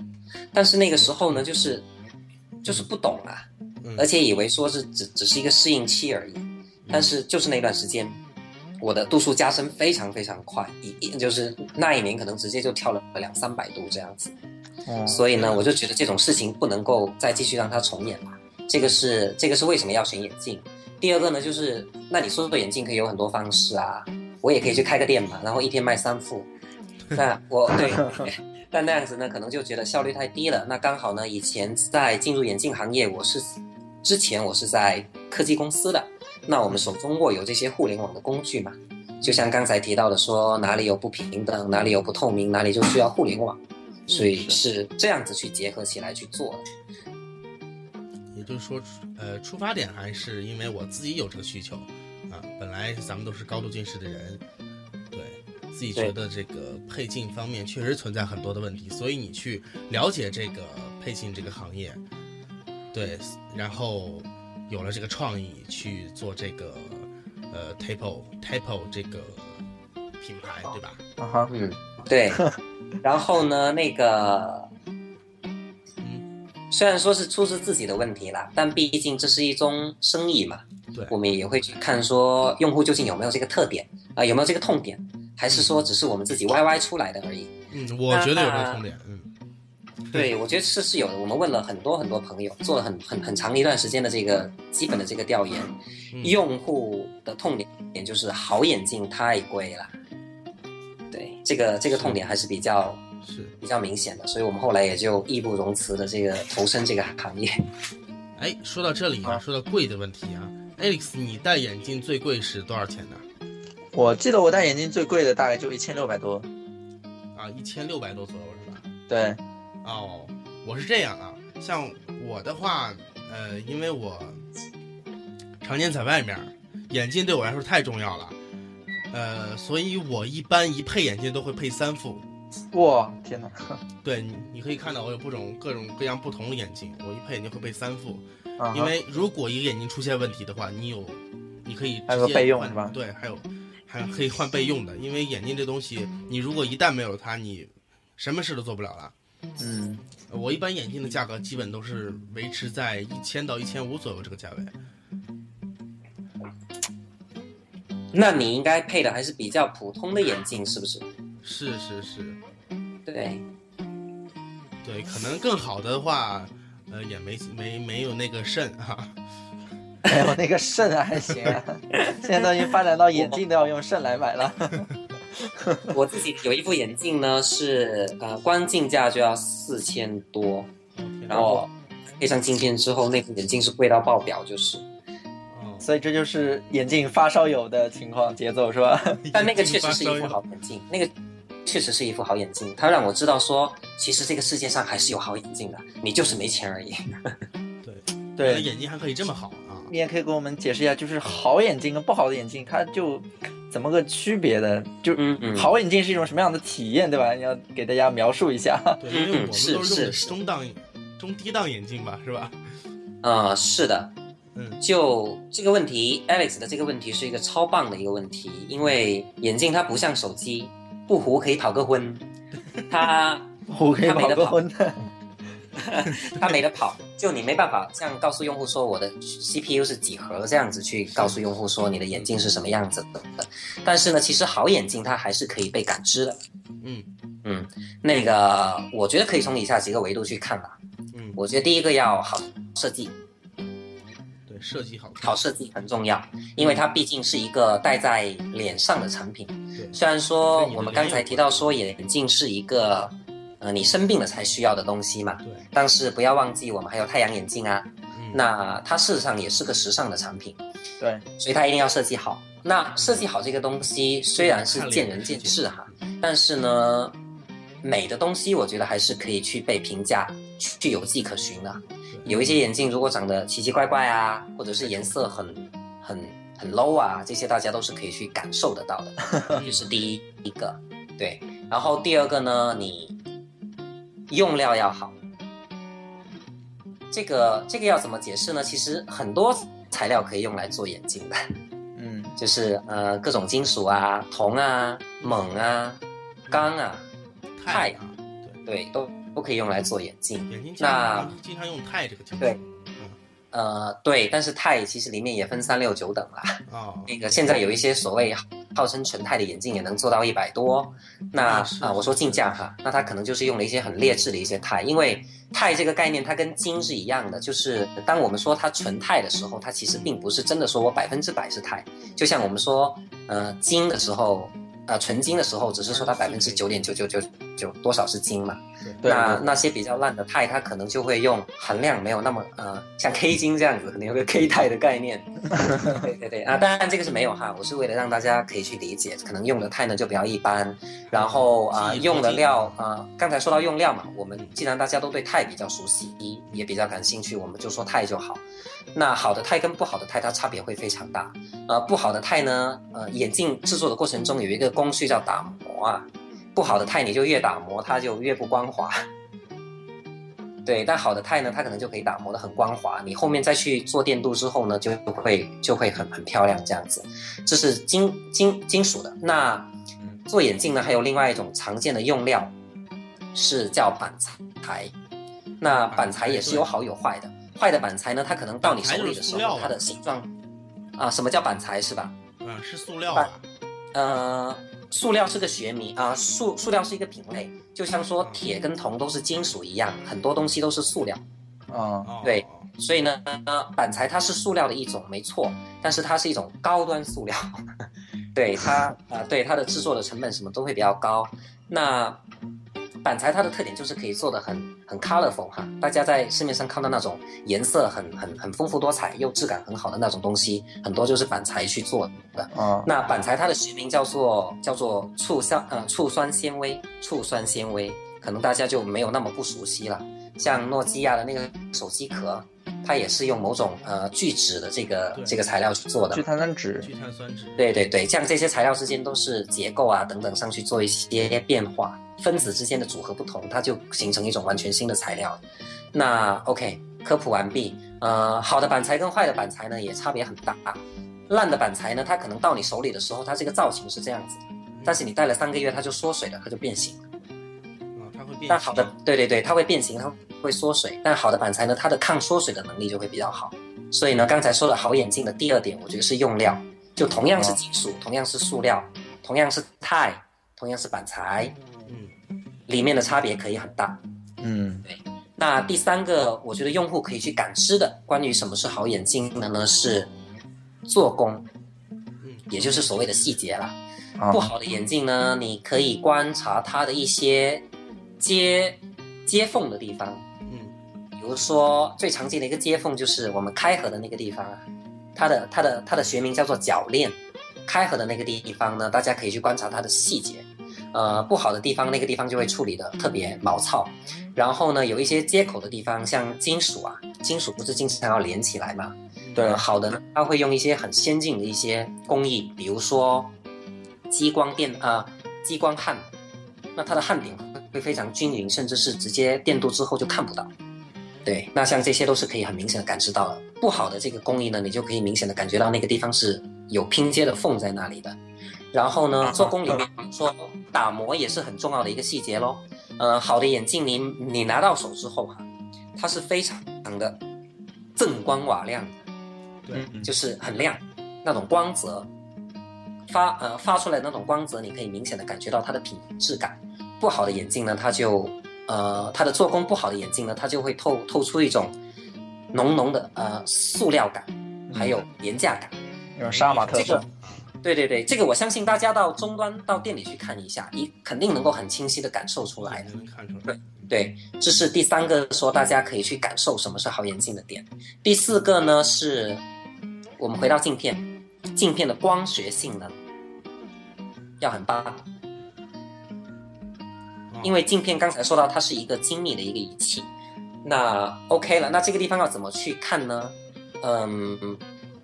但是那个时候呢，就是就是不懂啊，嗯而且以为说是只只是一个适应期而已。但是就是那段时间，我的度数加深非常非常快，一一就是那一年可能直接就跳了两三百度这样子。嗯所以呢，我就觉得这种事情不能够再继续让它重演了。这个是这个是为什么要选眼镜。第二个呢，就是那你说做眼镜可以有很多方式啊，我也可以去开个店嘛，然后一天卖三副。那我对，但那样子呢，可能就觉得效率太低了。那刚好呢，以前在进入眼镜行业，我是之前我是在科技公司的，那我们手中握有这些互联网的工具嘛，就像刚才提到的说，哪里有不平等，哪里有不透明，哪里就需要互联网，所以是这样子去结合起来去做的。也就是说，呃，出发点还是因为我自己有这个需求，啊，本来咱们都是高度近视的人，对自己觉得这个配镜方面确实存在很多的问题，所以你去了解这个配镜这个行业，对，然后有了这个创意去做这个呃 Tapo Tapo 这个品牌，对吧？啊哈，嗯，对。然后呢，那个嗯，虽然说是出自自己的问题啦，但毕竟这是一宗生意嘛，对，我们也会去看说用户究竟有没有这个特点啊、有没有这个痛点，还是说只是我们自己 YY 出来的而已。嗯，我觉得有这个痛点，嗯，对，我觉得是是有的。我们问了很多很多朋友，做了很很很长一段时间的这个基本的这个调研，嗯用户的痛点就是好眼镜太贵了。对，这个这个痛点还是比较是。比较明显的，所以我们后来也就义不容辞的这个投身这个行业。哎，说到这里啊，说到贵的问题啊，Alex，你戴眼镜最贵是多少钱呢？我记得我戴眼镜最贵的大概就一千六百多。啊，一千六百多左右是吧？对，哦，我是这样啊，像我的话，呃，因为我常年在外面，眼镜对我来说太重要了，呃，所以我一般一配眼镜都会配三副。哇，天哪！对你，你可以看到我有不种各种各样不同的眼镜，我一配眼镜会配三副，啊因为如果一个眼镜出现问题的话，你有，你可以直接还有备用是吧对，还有还可以换备用的，因为眼镜这东西，你如果一旦没有它，你什么事都做不了了。嗯，我一般眼镜的价格基本都是维持在一千到一千五左右这个价位。那你应该配的还是比较普通的眼镜，是不是？是是是，对，对，可能更好的话，呃，也没没没有那个肾啊。没有那个肾还行啊，现在都已经发展到眼镜都要用肾来买了。我自己有一副眼镜呢，是呃光镜价就要四千多，然后配上镜片之后，那副眼镜是贵到爆表，就是。哦，所以这就是眼镜发烧友的情况节奏是吧？但那个确实是一副好眼镜，那个确实是一副好眼镜，它让我知道说，其实这个世界上还是有好眼镜的，你就是没钱而已。对对，对，眼睛还可以这么好啊。你也可以给我们解释一下，就是好眼镜跟不好的眼镜，它就怎么个区别的？就嗯嗯好眼镜是一种什么样的体验，对吧？你要给大家描述一下。对，因为我们都是用的中档、中低档眼镜吧，是吧？呃，是的，嗯就这个问题，Alex 的这个问题是一个超棒的一个问题，因为眼镜它不像手机，不糊可以跑个婚，他 糊可以跑他没得跑个婚的。它没得跑，就你没办法像告诉用户说我的 CPU 是几核这样子去告诉用户说你的眼镜是什么样子的。但是呢，其实好眼镜它还是可以被感知的。嗯嗯，那个我觉得可以从以下几个维度去看吧。嗯，我觉得第一个要好设计，对，设计好，好设计很重要，因为它毕竟是一个戴在脸上的产品。对。虽然说我们刚才提到说眼镜是一个，呃，你生病了才需要的东西嘛，对，但是不要忘记我们还有太阳眼镜啊，嗯，那它事实上也是个时尚的产品，对，所以它一定要设计好。那设计好这个东西虽然是见仁见智哈，但是呢，美的东西我觉得还是可以去被评价，去有迹可循的。有一些眼镜如果长得奇奇怪怪啊，或者是颜色很很很 low 啊，这些大家都是可以去感受得到的，这是第一一个。对，然后第二个呢，你用料要好。这个这个要怎么解释呢？其实很多材料可以用来做眼镜的，嗯 就是呃各种金属啊、铜啊、锰啊、钢啊，钛啊，对，都都可以用来做眼镜。眼镜那经经常用钛这个金属，对呃，对，但是钛其实里面也分三六九等啦。哦，那个现在有一些所谓号称纯钛的眼镜也能做到一百多，那啊啊、我说进价哈，那它可能就是用了一些很劣质的一些钛，因为钛这个概念它跟金是一样的，就是当我们说它纯钛的时候，它其实并不是真的说我百分之百是钛，就像我们说呃金的时候。呃，纯金的时候，只是说它百分之九点九九九九多少是金嘛？对那那些比较烂的钛，它可能就会用含量没有那么呃，像 K 金这样子，可能有个 K 钛的概念。对对对啊，当然这个是没有哈，我是为了让大家可以去理解，可能用的钛呢就比较一般，然后啊、用的料啊、刚才说到用料嘛，我们既然大家都对钛比较熟悉，也比较感兴趣，我们就说钛就好。那好的钛跟不好的钛它差别会非常大，呃，不好的钛呢，呃，眼镜制作的过程中有一个工序叫打磨啊，不好的钛你就越打磨它就越不光滑。对，但好的钛呢，它可能就可以打磨的很光滑，你后面再去做电镀之后呢，就会就会很很漂亮这样子。这是金金金属的。那做眼镜呢，还有另外一种常见的用料是叫板材。那板材也是有好有坏的，坏的板材呢，它可能到你手里的时候，它的形状啊，什么叫板材是吧？嗯，是塑料吧？呃，塑料是个学名啊，塑塑料是一个品类，就像说铁跟铜都是金属一样，很多东西都是塑料。啊哦，对所以呢，板材它是塑料的一种，没错，但是它是一种高端塑料，对它啊、对它的制作的成本什么都会比较高。那板材它的特点就是可以做的很很 colorful 哈，大家在市面上看到那种颜色很很很丰富多彩又质感很好的那种东西，很多就是板材去做的。啊那板材它的学名叫做叫做醋酸呃醋酸纤维，醋酸纤维，可能大家就没有那么不熟悉了。像诺基亚的那个手机壳，它也是用某种呃聚酯的这个这个材料去做的聚。碳酸酯，聚碳酸酯，对对对，像这些材料之间都是结构啊等等上去做一些变化，分子之间的组合不同，它就形成一种完全新的材料。那 OK，科普完毕。呃，好的板材跟坏的板材呢也差别很大。烂的板材呢，它可能到你手里的时候，它这个造型是这样子，但是你戴了三个月，它就缩水了，它就变形了。啊，它会变形。但好的，对对对，它会变形，它会缩水。但好的板材呢，它的抗缩水的能力就会比较好。所以呢，刚才说的好眼镜的第二点，我觉得是用料，就同样是金属，同样是塑料，同样是钛，同样是板材，嗯，里面的差别可以很大。嗯对那第三个，我觉得用户可以去感知的，关于什么是好眼镜的呢？是做工，嗯，也就是所谓的细节啦。啊不好的眼镜呢，你可以观察它的一些接接缝的地方，如说最常见的一个接缝就是我们开合的那个地方啊，它的它的它的学名叫做铰链，开合的那个地方呢，大家可以去观察它的细节。呃，不好的地方那个地方就会处理的特别毛糙，然后呢，有一些接口的地方，像金属啊，金属不是经常要连起来嘛？对呃好的呢，它会用一些很先进的一些工艺，比如说激光电啊、激光焊，那它的焊点会非常均匀，甚至是直接电镀之后就看不到。对，那像这些都是可以很明显的感知到的。不好的这个工艺呢，你就可以明显的感觉到那个地方是有拼接的缝在那里的。然后呢，做工里面说打磨也是很重要的一个细节喽。呃，好的眼镜你你拿到手之后哈、它是非常的锃光瓦亮的，对，嗯就是很亮，那种光泽发呃发出来那种光泽，你可以明显的感觉到它的品质感。不好的眼镜呢，它就呃它的做工不好的眼镜呢，它就会透透出一种浓浓的呃塑料感，还有廉价感。那种杀马特风这个，对对对，这个我相信大家到终端到店里去看一下，你肯定能够很清晰的感受出来的。能看出来。对，这是第三个说大家可以去感受什么是好眼镜的点。第四个呢是，我们回到镜片，镜片的光学性能要很棒，哦因为镜片刚才说到它是一个精密的一个仪器。那 OK 了，那这个地方要怎么去看呢？嗯，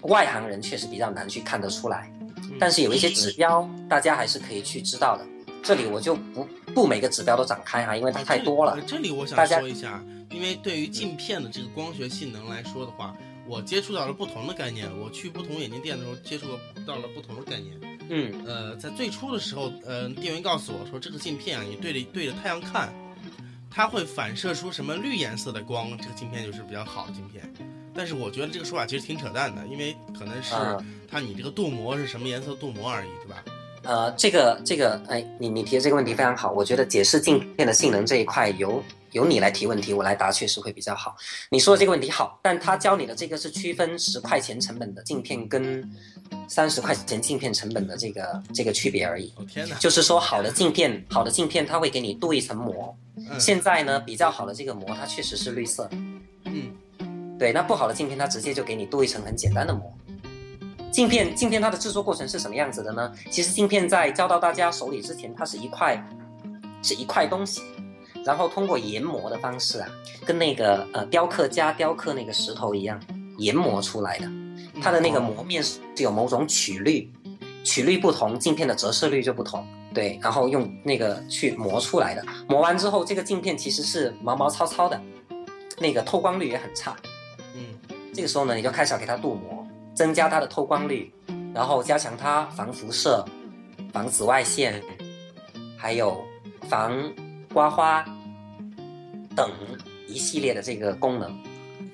外行人确实比较难去看得出来，嗯但是有一些指标大家还是可以去知道的。这里我就不不每个指标都展开哈，因为它太多了呃。这里我想说一下，因为对于镜片的这个光学性能来说的话，我接触到了不同的概念。我去不同眼镜店的时候，接触到了不同的概念。嗯呃，在最初的时候，呃，店员告诉我说，这个镜片啊，你对着对着太阳看，它会反射出什么绿颜色的光，这个镜片就是比较好的镜片。但是我觉得这个说法其实挺扯淡的，因为可能是啊它你这个镀膜是什么颜色镀膜而已，对吧？呃，这个这个，哎，你你提的这个问题非常好，我觉得解释镜片的性能这一块由由你来提问题，我来答确实会比较好。你说的这个问题好，但他教你的这个是区分十块钱成本的镜片跟三十块钱镜片成本的这个这个区别而已。哦天哪！就是说，好的镜片，好的镜片它会给你镀一层膜。嗯现在呢，比较好的这个膜，它确实是绿色。嗯对，那不好的镜片它直接就给你镀一层很简单的膜。镜片镜片它的制作过程是什么样子的呢？其实镜片在交到大家手里之前，它是一块是一块东西，然后通过研磨的方式啊，跟那个呃雕刻家雕刻那个石头一样研磨出来的。它的那个磨面是有某种曲率，曲率不同，镜片的折射率就不同。对，然后用那个去磨出来的，磨完之后，这个镜片其实是毛毛糙糙的，那个透光率也很差。嗯这个时候呢，你就开始要给它镀膜，增加它的透光率，然后加强它防辐射、防紫外线，还有防刮花等一系列的这个功能。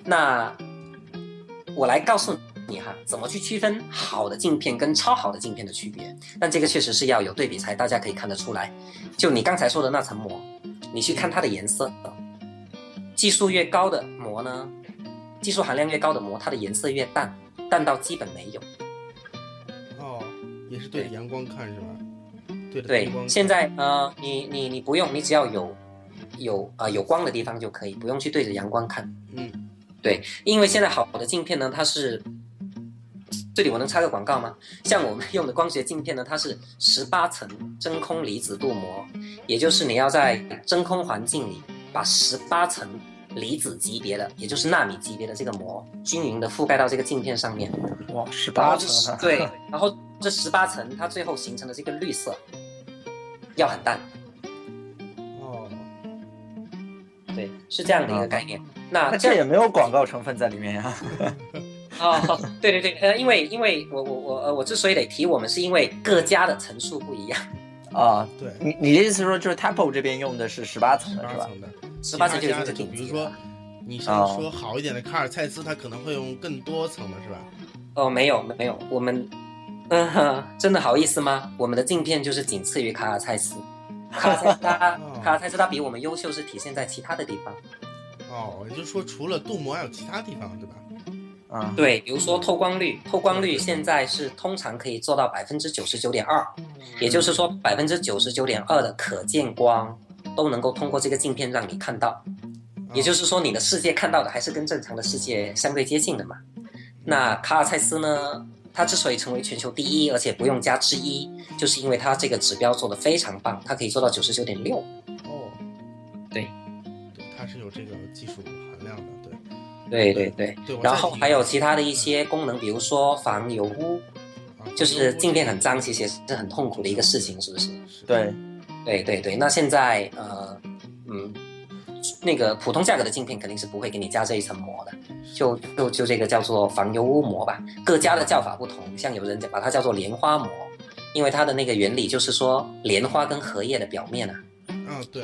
那我来告诉你哈，怎么去区分好的镜片跟超好的镜片的区别。但这个确实是要有对比才大家可以看得出来。就你刚才说的那层膜，你去看它的颜色，技术越高的膜呢，技术含量越高的膜，它的颜色越淡，淡到基本没有。哦，也是对着阳光看是吧？对对，现在呃，你你你不用，你只要有有呃有光的地方就可以，不用去对着阳光看。嗯对，因为现在好的镜片呢，它是这里我能插个广告吗？像我们用的光学镜片呢，它是十八层真空离子镀膜，也就是你要在真空环境里把十八层离子级别的，也就是纳米级别的这个膜，均匀的覆盖到这个镜片上面。哇，十八层啊！对，然后这十八层它最后形成的这个绿色要很淡，哦，对，是这样的一个概念。那那这也没有广告成分在里面呀。哦，对对对，呃，因为因为我我我呃我之所以得提我们，是因为各家的层数不一样，啊，对，你你的意思是说，就是 Temple 这边用的是十八层的是吧？八层的，十八层就是顶比如说。你像哦说好一点的卡尔蔡司，它可能会用更多层的是吧？哦，没有没有，我们，嗯、哼，真的好意思吗？我们的镜片就是仅次于卡尔蔡司，卡尔蔡司卡尔蔡司它比我们优秀是体现在其他的地方。哦，也就是说除了镀膜还有其他地方对吧？啊，对，比如说透光率，透光率现在是通常可以做到百分之九十九点二，也就是说百分之九十九点二的可见光都能够通过这个镜片让你看到，也就是说你的世界看到的还是跟正常的世界相对接近的嘛。那卡尔蔡司呢，它之所以成为全球第一，而且不用加之一，就是因为它这个指标做的非常棒，它可以做到九十九点六。哦，对，对，它是有这个技术含量的，对。对对对然后还有其他的一些功能，比如说防油污，啊就是镜片很脏，其实也是很痛苦的一个事情，是不是？是对，对对对，那现在呃，嗯，那个普通价格的镜片肯定是不会给你加这一层膜的，就就就这个叫做防油污膜吧，各家的叫法不同，像有人把它叫做莲花膜，因为它的那个原理就是说莲花跟荷叶的表面啊，嗯对，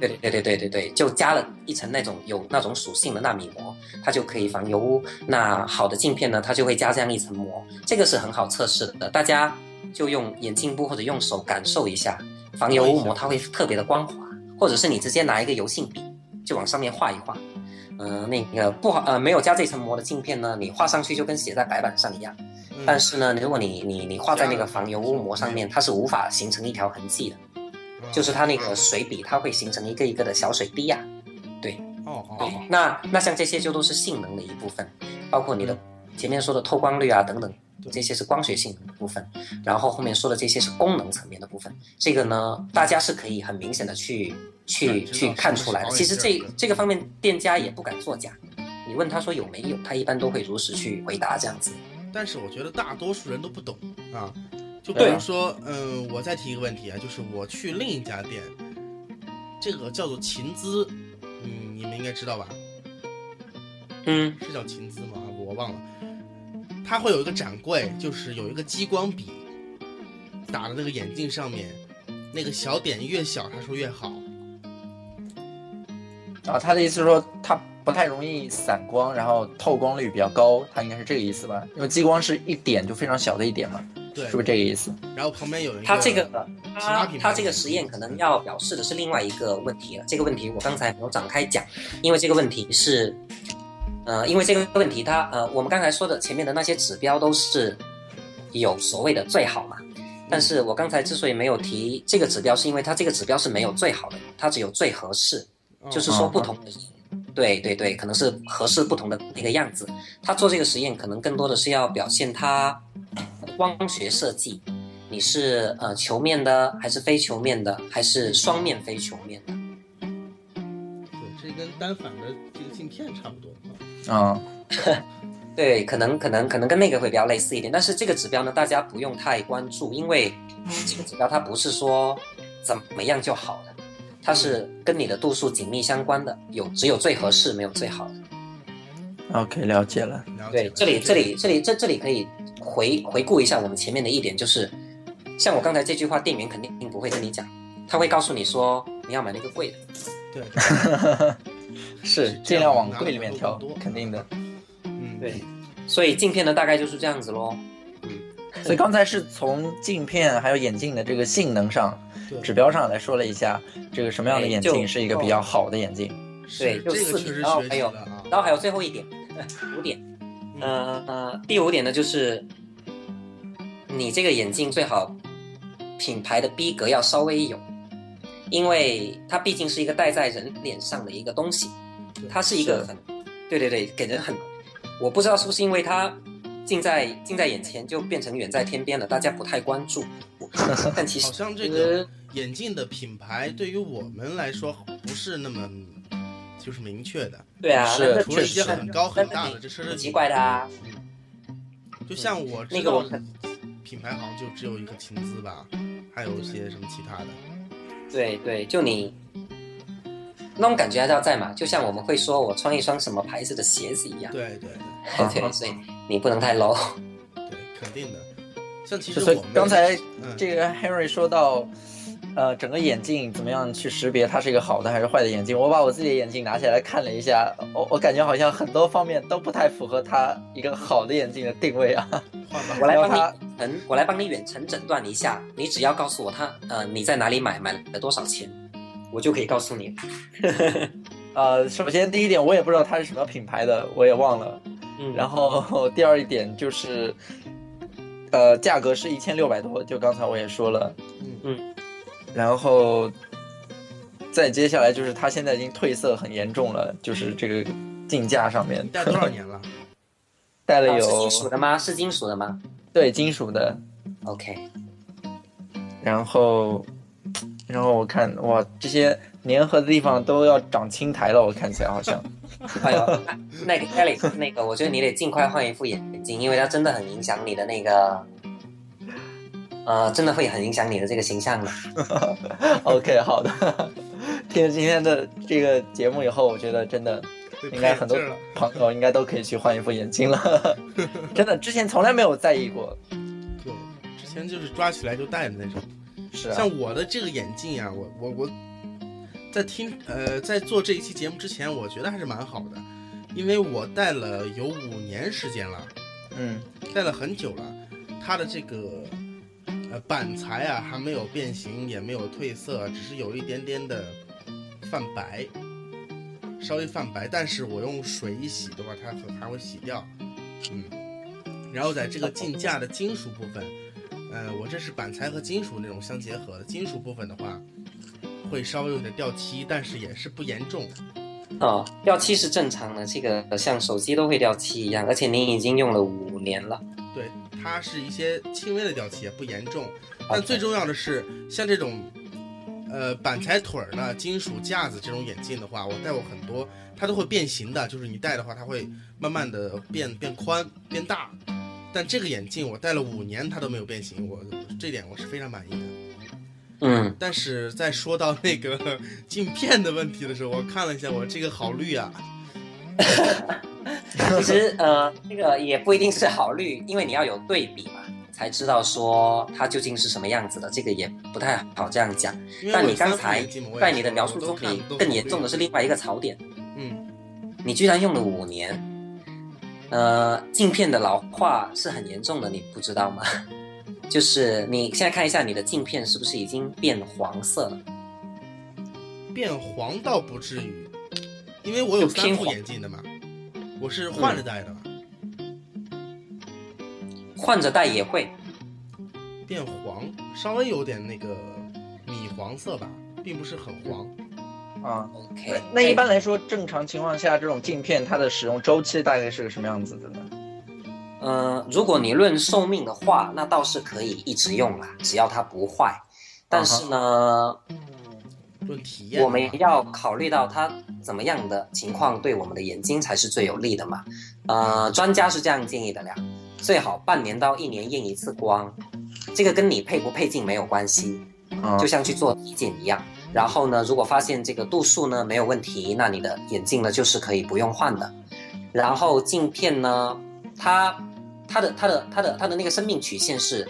对对对对对对对，就加了一层那种有那种属性的纳米膜，它就可以防油污。那好的镜片呢，它就会加这样一层膜，这个是很好测试的，大家就用眼镜布或者用手感受一下，防油污膜它会特别的光滑，或者是你直接拿一个油性笔就往上面画一画。呃，那个不好呃没有加这层膜的镜片呢，你画上去就跟写在白板上一样。嗯但是呢，如果你你你画在那个防油污膜上面，它是无法形成一条痕迹的。啊就是它那个水笔，它会形成一个一个的小水滴呀、对哦哦哦，那那像这些就都是性能的一部分，包括你的前面说的透光率啊等等，这些是光学性能的部分，然后后面说的这些是功能层面的部分。这个呢，大家是可以很明显的去去去看出来的。其实这这个方面店家也不敢作假，你问他说有没有，他一般都会如实去回答这样子。但是我觉得大多数人都不懂啊。就比对如说，嗯，我再提一个问题啊，就是我去另一家店，这个叫做琴姿，嗯，你们应该知道吧？嗯，是叫琴姿吗？我忘了。它会有一个展柜，就是有一个激光笔打的那个眼镜上面，那个小点越小，他说越好。啊，他的意思是说它不太容易散光，然后透光率比较高，它应该是这个意思吧？因为激光是一点就非常小的一点嘛，对，是不是这个意思？然后旁边有一个，他这个他其他这个实验可能要表示的是另外一个问题了。这个问题我刚才没有展开讲，因为这个问题是，呃，因为这个问题它呃，我们刚才说的前面的那些指标都是有所谓的最好嘛。但是我刚才之所以没有提这个指标，是因为它这个指标是没有最好的，它只有最合适，哦就是说不同的人，对对对，可能是合适不同的那个样子。他做这个实验可能更多的是要表现他光学设计，你是呃球面的，还是非球面的，还是双面非球面的？对，这跟单反的这个镜片差不多。啊、对，可能可能可能跟那个会比较类似一点，但是这个指标呢，大家不用太关注，因为这个指标它不是说怎么样就好的，它是跟你的度数紧密相关的，有只有最合适，没有最好的。OK，了解了。对，这里这里这里这这里可以回回顾一下我们前面的一点，就是像我刚才这句话，店员肯定不会跟你讲，他会告诉你说你要买那个贵的。对，对是尽量往贵里面挑，肯定的。嗯，对，所以镜片呢大概就是这样子喽。所以刚才是从镜片还有眼镜的这个性能上、对指标上来说了一下，这个什么样的眼镜是一个比较好的眼镜。对就四是这个确实学然后还有。然后还有最后一点，五点，呃呃，第五点呢就是你这个眼镜最好品牌的逼格要稍微有，因为它毕竟是一个戴在人脸上的一个东西，它是一个很，对对对，给人很，我不知道是不是因为它近在近在眼前就变成远在天边了，大家不太关注，但其实好像这个眼镜的品牌对于我们来说不是那么就是明确的，对啊，是除了一些很高很大的这奢侈很奇，怪的啊，就像我知个品牌好像就只有一个秦姿吧，还有一些什么其他的。对对，就你那种感觉还是要在嘛，就像我们会说我穿一双什么牌子的鞋子一样，对对对 对，所以你不能太 low。对对，肯定的。像其就所以实我刚才嗯这个 Henry 说到，呃，整个眼镜怎么样去识别它是一个好的还是坏的眼镜？我把我自己的眼镜拿起来看了一下，我我感觉好像很多方面都不太符合它一个好的眼镜的定位啊。我来帮你嗯，我来帮你远程诊断一下。你只要告诉我它，呃，你在哪里买，买了多少钱，我就可以告诉你。呃，首先第一点，我也不知道它是什么品牌的，我也忘了。嗯，然后第二一点就是，呃，价格是一千六百多，就刚才我也说了。嗯嗯。然后再接下来就是它现在已经褪色很严重了，就是这个镜架上面你戴多少年了？啊是戴了有金属的吗？是金属的吗对金属的，？OK，然后然后我看哇，这些粘合的地方都要长青苔了，我看起来好像。哎呦，那个 Alex，那个我觉得你得尽快换一副眼镜，因为它真的很影响你的那个，呃，真的会很影响你的这个形象的。OK，好的。听了今天的这个节目以后，我觉得真的应该很多朋友应该都可以去换一副眼镜了。真的，之前从来没有在意过。对，之前就是抓起来就戴的那种。是啊，像我的这个眼镜啊，我我我，在听呃在做这一期节目之前，我觉得还是蛮好的，因为我戴了有五年时间了，嗯。戴了很久了，它的这个呃板材啊还没有变形，也没有褪色，只是有一点点的泛白，稍微泛白，但是我用水一洗的话，它很还会洗掉，嗯，然后在这个镜架的金属部分。呃，我这是板材和金属那种相结合的，金属部分的话，会稍微有点掉漆，但是也是不严重。哦，掉漆是正常的，这个像手机都会掉漆一样，而且您已经用了五年了。对，它是一些轻微的掉漆，也不严重。但最重要的是，像这种，呃，板材腿儿的金属架子这种眼镜的话，我戴过很多，它都会变形的，就是你戴的话，它会慢慢的变变宽变大。但这个眼镜我戴了五年，它都没有变形，我这点我是非常满意的。嗯，但是在说到那个 镜片的问题的时候，我看了一下，我这个好绿啊，其实呃，这个也不一定是好绿，因为你要有对比嘛，才知道说它究竟是什么样子的。这个也不太好这样讲。但你刚才在你的描述中，你更严重的是另外一个槽点，嗯，你居然用了五年。呃，镜片的老化是很严重的，你不知道吗？就是你现在看一下你的镜片是不是已经变黄色了？变黄倒不至于，因为我有三副眼镜的嘛，我是换着戴的嘛，换着戴也会。变黄稍微有点那个米黄色吧，并不是很黄。啊，OK，那一般来说，正常情况下，这种镜片它的使用周期大概是个什么样子的呢？呃，如果你论寿命的话，那倒是可以一直用啦，只要它不坏。但是呢，论体验，我们要考虑到它怎么样的情况对我们的眼睛才是最有利的嘛。呃，专家是这样建议的啦，最好半年到一年验一次光，这个跟你配不配镜没有关系，啊就像去做体检一样。然后呢，如果发现这个度数呢没有问题，那你的眼镜呢就是可以不用换的。然后镜片呢，它它的它的它的它的那个生命曲线是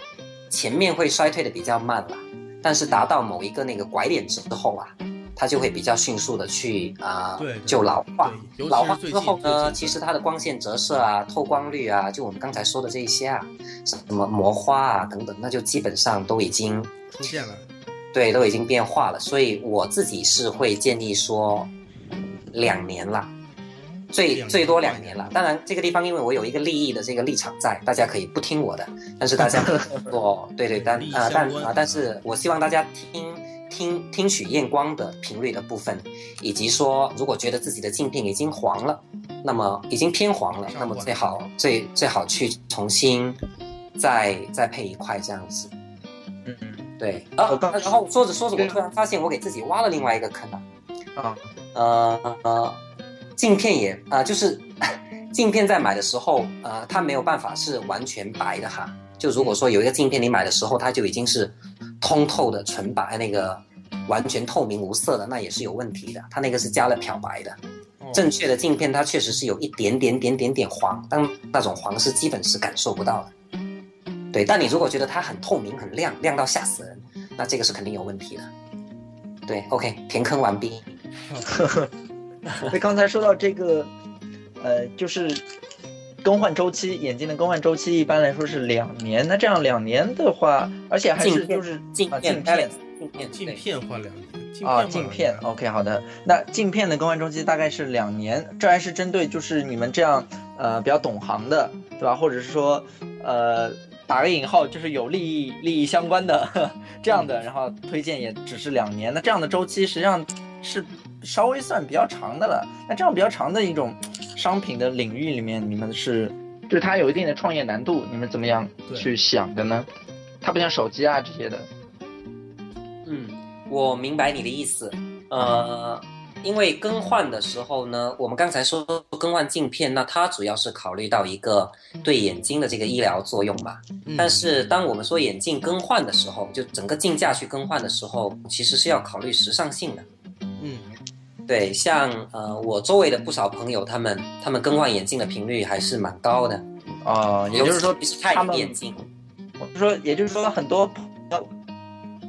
前面会衰退的比较慢啦，但是达到某一个那个拐点之后啊，它就会比较迅速的去啊、就老化。老化之后呢，其实它的光线折射啊、透光率啊，就我们刚才说的这一些啊，什么磨花啊等等，那就基本上都已经出现了。对，都已经变化了，所以我自己是会建议说两年啦，最最多两年了。当然，这个地方因为我有一个利益的这个立场在，大家可以不听我的，但是大家可以 做对对，但啊、但啊、但是我希望大家听听听取验光的频率的部分，以及说如果觉得自己的镜片已经黄了，那么已经偏黄了，那么最好最最好去重新再再配一块这样子。嗯嗯对啊然后说着说着，我突然发现我给自己挖了另外一个坑啊。啊呃呃，镜片也啊、呃就是 镜片在买的时候，呃，它没有办法是完全白的哈。就如果说有一个镜片你买的时候，它就已经是通透的纯白，那个完全透明无色的，那也是有问题的。它那个是加了漂白的。哦正确的镜片它确实是有一点点点点点黄，但那种黄是基本是感受不到的。对，但你如果觉得它很透明、很亮，亮到吓死人，那这个是肯定有问题的。对，OK，填坑完毕。那刚才说到这个，呃，就是更换周期，眼镜的更换周期一般来说是两年。那这样两年的话，而且还是就是啊镜片镜片镜片镜片换两年，镜啊，换镜片，OK，好的。那镜片的更换周期大概是两年，这还是针对就是你们这样呃比较懂行的，对吧？或者是说呃打个引号，就是有利益利益相关的 这样的，然后推荐也只是两年。那这样的周期实际上是稍微算比较长的了。那这样比较长的一种 商品的领域里面，你们是就是它有一定的创业难度，你们怎么样去想的呢？它不像手机啊这些的，嗯，我明白你的意思。呃，因为更换的时候呢，我们刚才说更换镜片，那它主要是考虑到一个对眼睛的这个医疗作用嘛。嗯但是当我们说眼镜更换的时候，就整个镜架去更换的时候，其实是要考虑时尚性的。嗯对，像呃我周围的不少朋友，他们他们更换眼镜的频率还是蛮高的。哦，也就是说他们眼镜，我是说，也就是说，很多朋友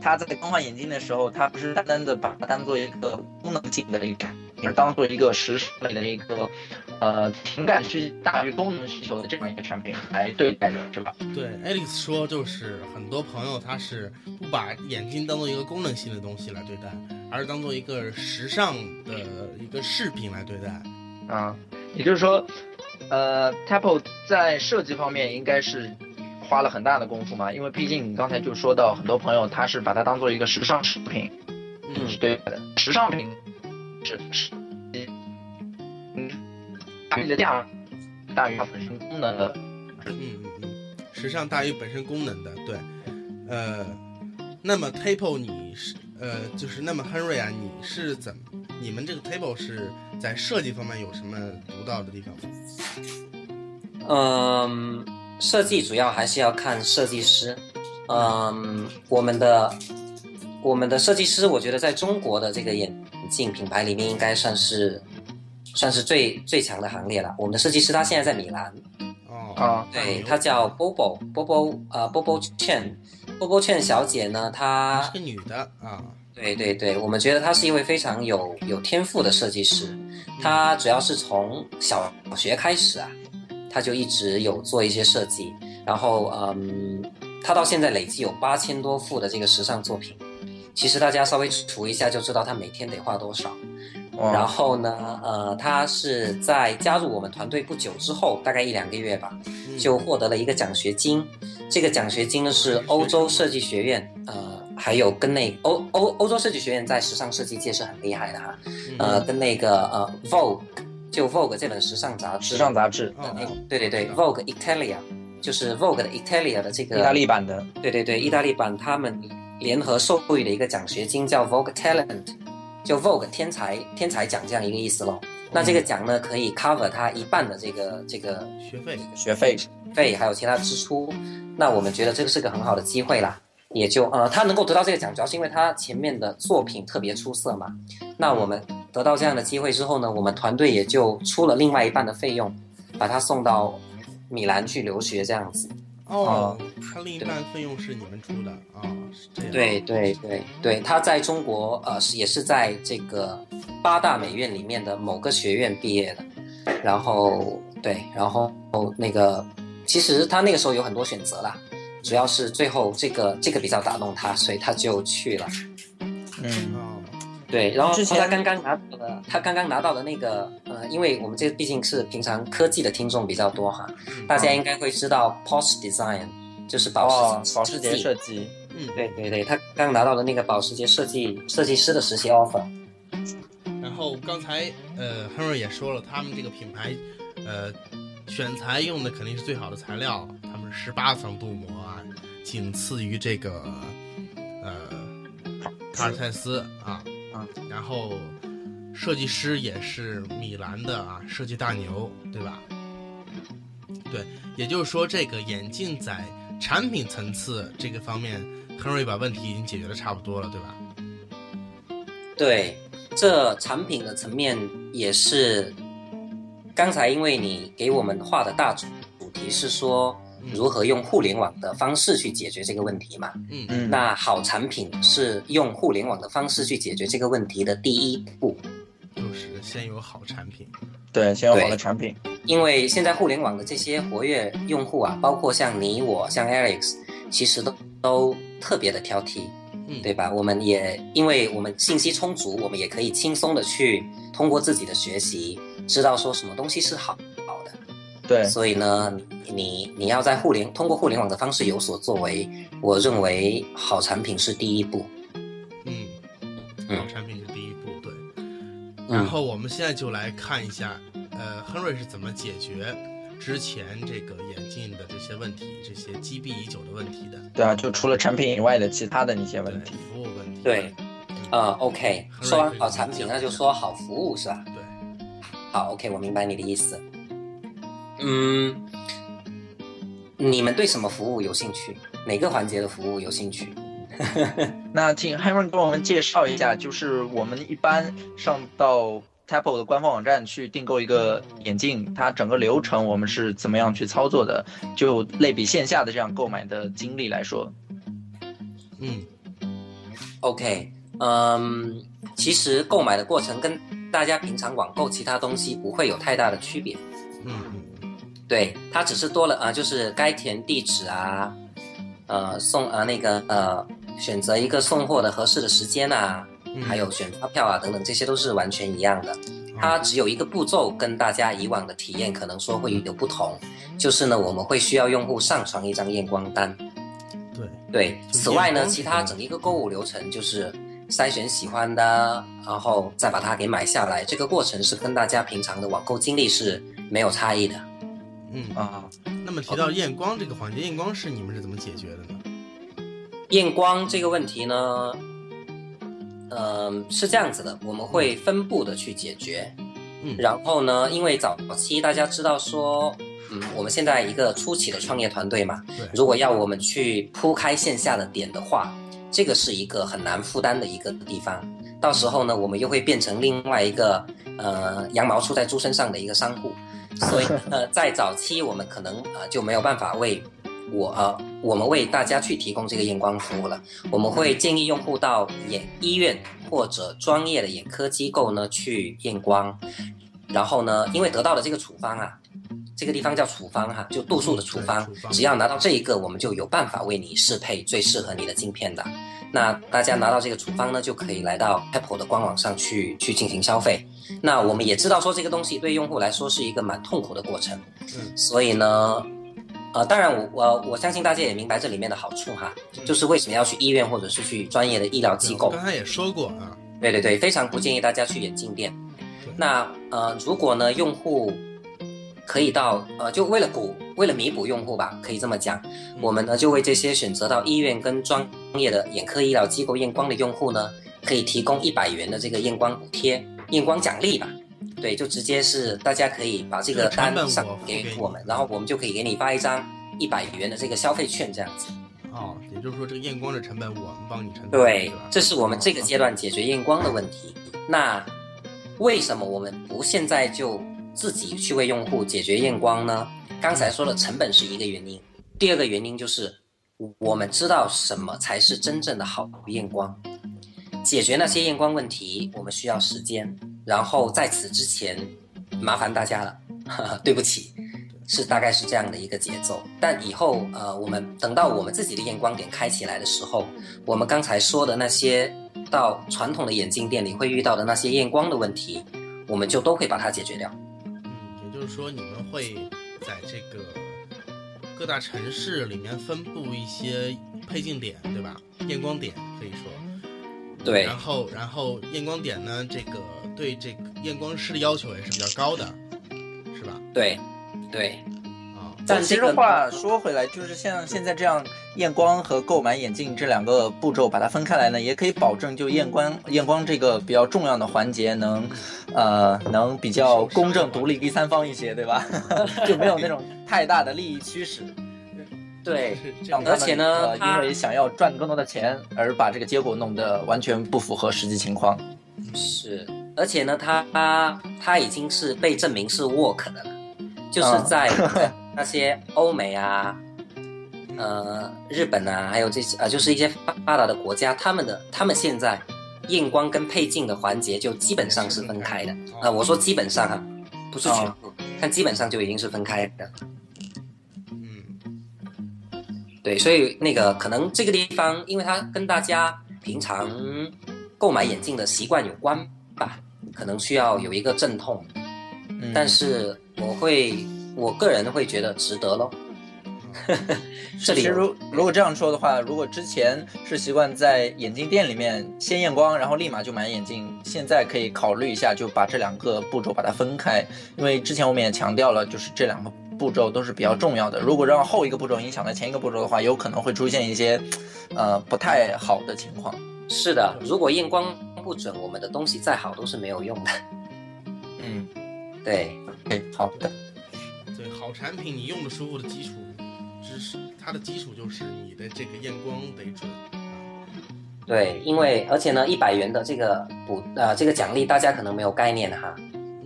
他在更换眼镜的时候，他不是单单的把它当做一个功能性的一个产品，而当做一个时尚类的一个呃情感需大于功能需求的这样一个产品来对待的，是吧？对，Alex 说，就是很多朋友他是不把眼镜当做一个功能性的东西来对待，而是当做一个时尚的一个饰品来对待。啊，也就是说，呃，Apple 在设计方面应该是花了很大的功夫嘛，因为毕竟你刚才就说到，很多朋友他是把它当做一个时尚饰品嗯。是对的，时尚品是是，嗯，大于的价大于它本身功能的，嗯嗯嗯，时尚大于本身功能的，对，呃，那么 Table 你是呃，就是那么 Henry 啊，你是怎么？你们这个 Table 是在设计方面有什么独到的地方吗？嗯，设计主要还是要看设计师。嗯，我们的我们的设计师，我觉得在中国的这个眼镜品牌里面，应该算是算是最最强的行列了。我们的设计师他现在在米兰，哦，啊对他叫 Bobo Bobo 呃 Bobo Chen Bobo Chen 小姐呢，她是个女的啊，对对对，我们觉得她是一位非常有有天赋的设计师。她主要是从小学开始啊，她就一直有做一些设计，然后嗯，她到现在累计有八千多幅的这个时尚作品。其实大家稍微除一下就知道她每天得画多少。然然后呢，呃，他是在加入我们团队不久之后，大概一两个月吧，嗯。就获得了一个奖学金。这个奖学金呢是欧洲设计学院，呃，还有跟那欧欧欧洲设计学院在时尚设计界是很厉害的哈，嗯。呃，跟那个呃 Vogue，就 Vogue 这本时尚杂志，时尚杂志，对对对，Vogue Italia，就是 Vogue 的 Italia 的这个意大利版的，对对对，意大利版他们联合授予的一个奖学金叫 Vogue Talent，就 Vogue 天才天才奖这样一个意思咯。那这个奖呢，可以 cover 他一半的这个这个学费，学费费，还有其他支出。那我们觉得这个是个很好的机会啦。也就呃，他能够得到这个奖，主要是因为他前面的作品特别出色嘛。那我们得到这样的机会之后呢，我们团队也就出了另外一半的费用，把他送到米兰去留学这样子。哦，他另一半费用是你们出的啊，是这样。对对对对，他在中国呃是也是在这个八大美院里面的某个学院毕业的，然后对，然后那个其实他那个时候有很多选择啦，主要是最后这个这个比较打动他，所以他就去了。嗯，哦，对，然后之前他刚刚拿到的，他刚刚拿到的那个呃，因为我们这毕竟是平常科技的听众比较多哈，嗯大家应该会知道 Post Design 就是保哦时，保时捷设设计，嗯，对对对，他刚拿到的那个保时捷设计设计师的实习 offer。然后刚才呃，Henry 也说了，他们这个品牌，呃，选材用的肯定是最好的材料，他们是十八层镀膜啊，仅次于这个呃卡尔泰斯啊，然后设计师也是米兰的啊，设计大牛，对吧？对，也就是说，这个眼镜在产品层次这个方面亨瑞把问题已经解决的差不多了，对吧？对，这产品的层面也是，刚才因为你给我们画的大主主题是说如何用互联网的方式去解决这个问题嘛？嗯嗯，那好产品是用互联网的方式去解决这个问题的第一步。就是先有好产品。对，先有好的产品，因为现在互联网的这些活跃用户啊，包括像你我、像 Alex，其实都都特别的挑剔，嗯，对吧？我们也因为我们信息充足，我们也可以轻松的去通过自己的学习，知道说什么东西是好。对，所以呢，你你要在互联通过互联网的方式有所作为，我认为好产品是第一步。嗯，嗯好产品是第一步，对。然后我们现在就来看一下，呃，亨瑞是怎么解决之前这个眼镜的这些问题，这些积弊已久的问题的对啊，就除了产品以外的其他的那些问题，服务问题。对，呃，OK，说完好产品，那就说好服务是吧？对，好，OK，我明白你的意思。嗯，你们对什么服务有兴趣？哪个环节的服务有兴趣？那请 Henry 给我们介绍一下，就是我们一般上到 Apple 的官方网站去订购一个眼镜，它整个流程我们是怎么样去操作的？就类比线下的这样购买的经历来说，嗯 OK，嗯，其实购买的过程跟大家平常网购其他东西不会有太大的区别。嗯嗯对，它只是多了啊、呃就是该填地址啊，呃，送啊、呃、那个呃，选择一个送货的合适的时间啊，嗯，还有选发票啊等等，这些都是完全一样的。它只有一个步骤跟大家以往的体验可能说会有不同，就是呢，我们会需要用户上传一张验光单。对，对，此外呢，其他整一个购物流程就是筛选喜欢的，然后再把它给买下来。这个过程是跟大家平常的网购经历是没有差异的。嗯。啊，那么提到验光这个环节，验光是你们是怎么解决的呢？验光这个问题呢，嗯、是这样子的，我们会分步的去解决。嗯。然后呢，因为早期大家知道说，嗯，我们现在一个初期的创业团队嘛，对，如果要我们去铺开线下的点的话，这个是一个很难负担的一个地方。到时候呢，我们又会变成另外一个呃羊毛出在猪身上的一个商户，所以呃，在早期我们可能呃就没有办法为我呃我们为大家去提供这个验光服务了。我们会建议用户到眼医院或者专业的眼科机构呢去验光，然后呢，因为得到了这个处方啊，这个地方叫处方哈、就度数的处方只要拿到这一个，我们就有办法为你适配最适合你的镜片的。那大家拿到这个处方呢，就可以来到 Apple 的官网上去去进行消费。那我们也知道说这个东西对用户来说是一个蛮痛苦的过程，嗯所以呢，呃，当然我我我相信大家也明白这里面的好处哈，就是为什么要去医院或者是去专业的医疗机构。刚才也说过啊，对对对，非常不建议大家去眼镜店。那呃，如果呢，用户可以到呃，就为了补，为了弥补用户吧，可以这么讲，我们呢就为这些选择到医院跟专业的眼科医疗机构验光的用户呢，可以提供一百元的这个验光补贴、验光奖励吧。对，就直接是大家可以把这个单上给我们，然后我们就可以给你发一张一百元的这个消费券，这样子。哦，也就是说这个验光的成本我们帮你承担，对，这是我们这个阶段解决验光的问题。那为什么我们不现在就自己去为用户解决验光呢？刚才说了，成本是一个原因，第二个原因就是我们知道什么才是真正的好验光。解决那些验光问题，我们需要时间，然后在此之前，麻烦大家了，对不起，是大概是这样的一个节奏。但以后呃，我们等到我们自己的验光点开起来的时候，我们刚才说的那些到传统的眼镜店里会遇到的那些验光的问题，我们就都会把它解决掉。说你们会在这个各大城市里面分布一些配镜点，对吧？验光点可以说。对然后，然后验光点呢，这个对这个验光师的要求也是比较高的，是吧？对，对，啊、其实话说回来，就是像现在这样验光和购买眼镜这两个步骤把它分开来呢，也可以保证就验光验光这个比较重要的环节能，呃，能比较公正、独立、第三方一些，对吧？就没有那种太大的利益驱使，对，是这样让他们而且呢因为想要赚更多的钱而把这个结果弄得完全不符合实际情况。是，而且呢，它它它已经是被证明是 work 的了，就是啊在那些欧美啊、呃日本啊，还有这些呃，就是一些发发达的国家，他们的他们现在验光跟配镜的环节就基本上是分开的。啊、我说基本上啊，不是全部，但基本上就已经是分开的。嗯，对，所以那个可能这个地方，因为它跟大家平常购买眼镜的习惯有关吧，可能需要有一个阵痛。嗯，但是我会，我个人会觉得值得喽。这里其实如如果这样说的话，如果之前是习惯在眼镜店里面先验光，然后立马就买眼镜，现在可以考虑一下，就把这两个步骤把它分开，因为之前我们也强调了，就是这两个步骤都是比较重要的。如果让后一个步骤影响了前一个步骤的话，有可能会出现一些，呃，不太好的情况。是的，如果验光不准，我们的东西再好都是没有用的。嗯对，，OK，好的，对，好产品你用的舒服的基础，知识它的基础就是你的这个验光得准。对，因为而且呢，一百元的这个补呃这个奖励，大家可能没有概念哈。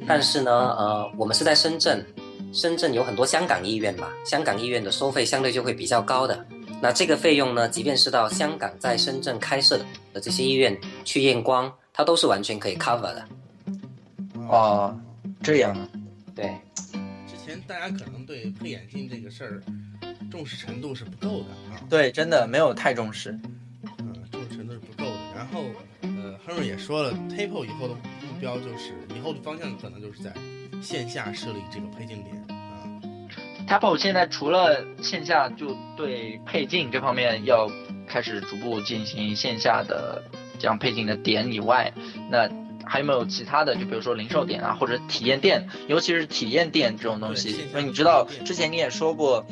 但是呢，呃，我们是在深圳，深圳有很多香港医院嘛，香港医院的收费相对就会比较高的。那这个费用呢，即便是到香港在深圳开设的这些医院去验光，它都是完全可以 cover 的。哦，这样啊，对，之前大家可能对配眼镜这个事儿重视程度是不够的啊，对，真的没有太重视。嗯，重视程度是不够的。然后，呃，亨瑞也说了，Tapo 以后的目标就是以后的方向可能就是在线下设立这个配镜点啊。Tapo 现在除了线下就对配镜这方面要开始逐步进行线下的这样配镜的点以外，那还有没有其他的？就比如说零售点啊，或者体验店，尤其是体验店这种东西因为你知道之前你也说过。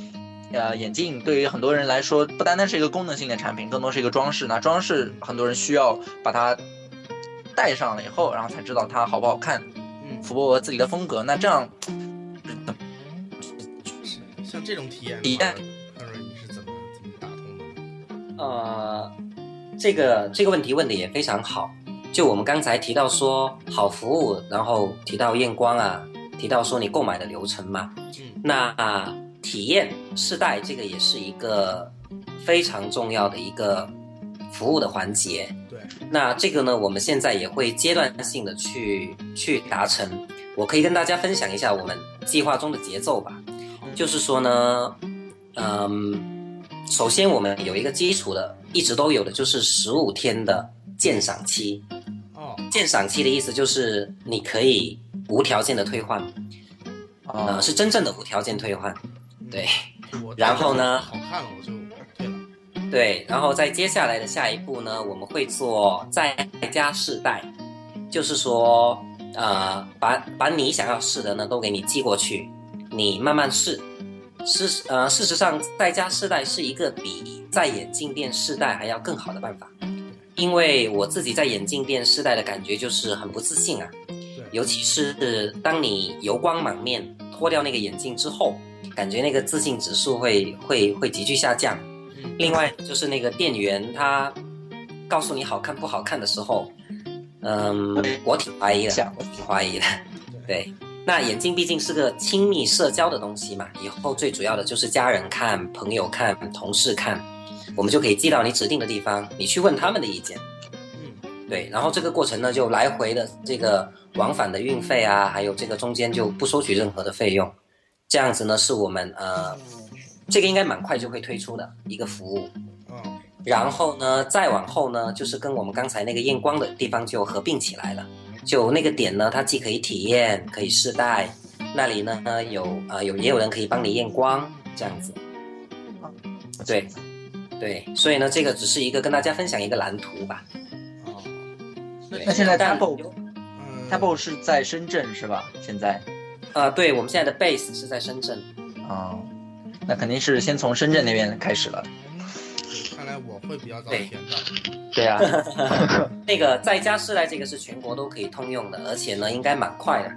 呃，眼镜对于很多人来说，不单单是一个功能性的产品，更多是一个装饰。那装饰，很多人需要把它戴上了以后，然后才知道它好不好看，嗯，符合我自己的风格。那这样，是像这种体验体验亨瑞你是怎么怎么打通的？呃，这个这个问题问的也非常好。就我们刚才提到说好服务，然后提到验光啊，提到说你购买的流程嘛，嗯那、啊体验试戴这个也是一个非常重要的一个服务的环节。对，那这个呢，我们现在也会阶段性的去去达成。我可以跟大家分享一下我们计划中的节奏吧。就是说呢，嗯，首先我们有一个基础的，一直都有的，就是十五天的鉴赏期。哦，鉴赏期的意思就是你可以无条件的退换，啊、呃，是真正的无条件退换。对。然后呢？好看了我就退了。对，然后在接下来的下一步呢，我们会做在家试戴，就是说，呃，把把你想要试的呢都给你寄过去，你慢慢试。事呃，事实上，在家试戴是一个比在眼镜店试戴还要更好的办法，因为我自己在眼镜店试戴的感觉就是很不自信啊，尤其是当你油光满面脱掉那个眼镜之后，感觉那个自信指数会会会急剧下降。嗯，另外就是那个店员他告诉你好看不好看的时候，嗯，我挺怀疑的，我挺怀疑的。对，那眼镜毕竟是个亲密社交的东西嘛，以后最主要的就是家人看、朋友看、同事看，我们就可以寄到你指定的地方，你去问他们的意见。嗯，对，然后这个过程呢，就来回的这个往返的运费啊，还有这个中间就不收取任何的费用，这样子呢是我们呃，这个应该蛮快就会推出的一个服务。嗯，然后呢，再往后呢，就是跟我们刚才那个验光的地方就合并起来了。就那个点呢，它既可以体验，可以试戴，那里呢有呃有也有人可以帮你验光，这样子。对，对，所以呢，这个只是一个跟大家分享一个蓝图吧。哦，对那现在但 Tapo 嗯 Tapo 是在深圳是吧？现在啊，对我们现在的 base 是在深圳。哦、那肯定是先从深圳那边开始了。看来我会比较早对填到。对啊，那个在家试戴这个是全国都可以通用的，而且呢应该蛮快的。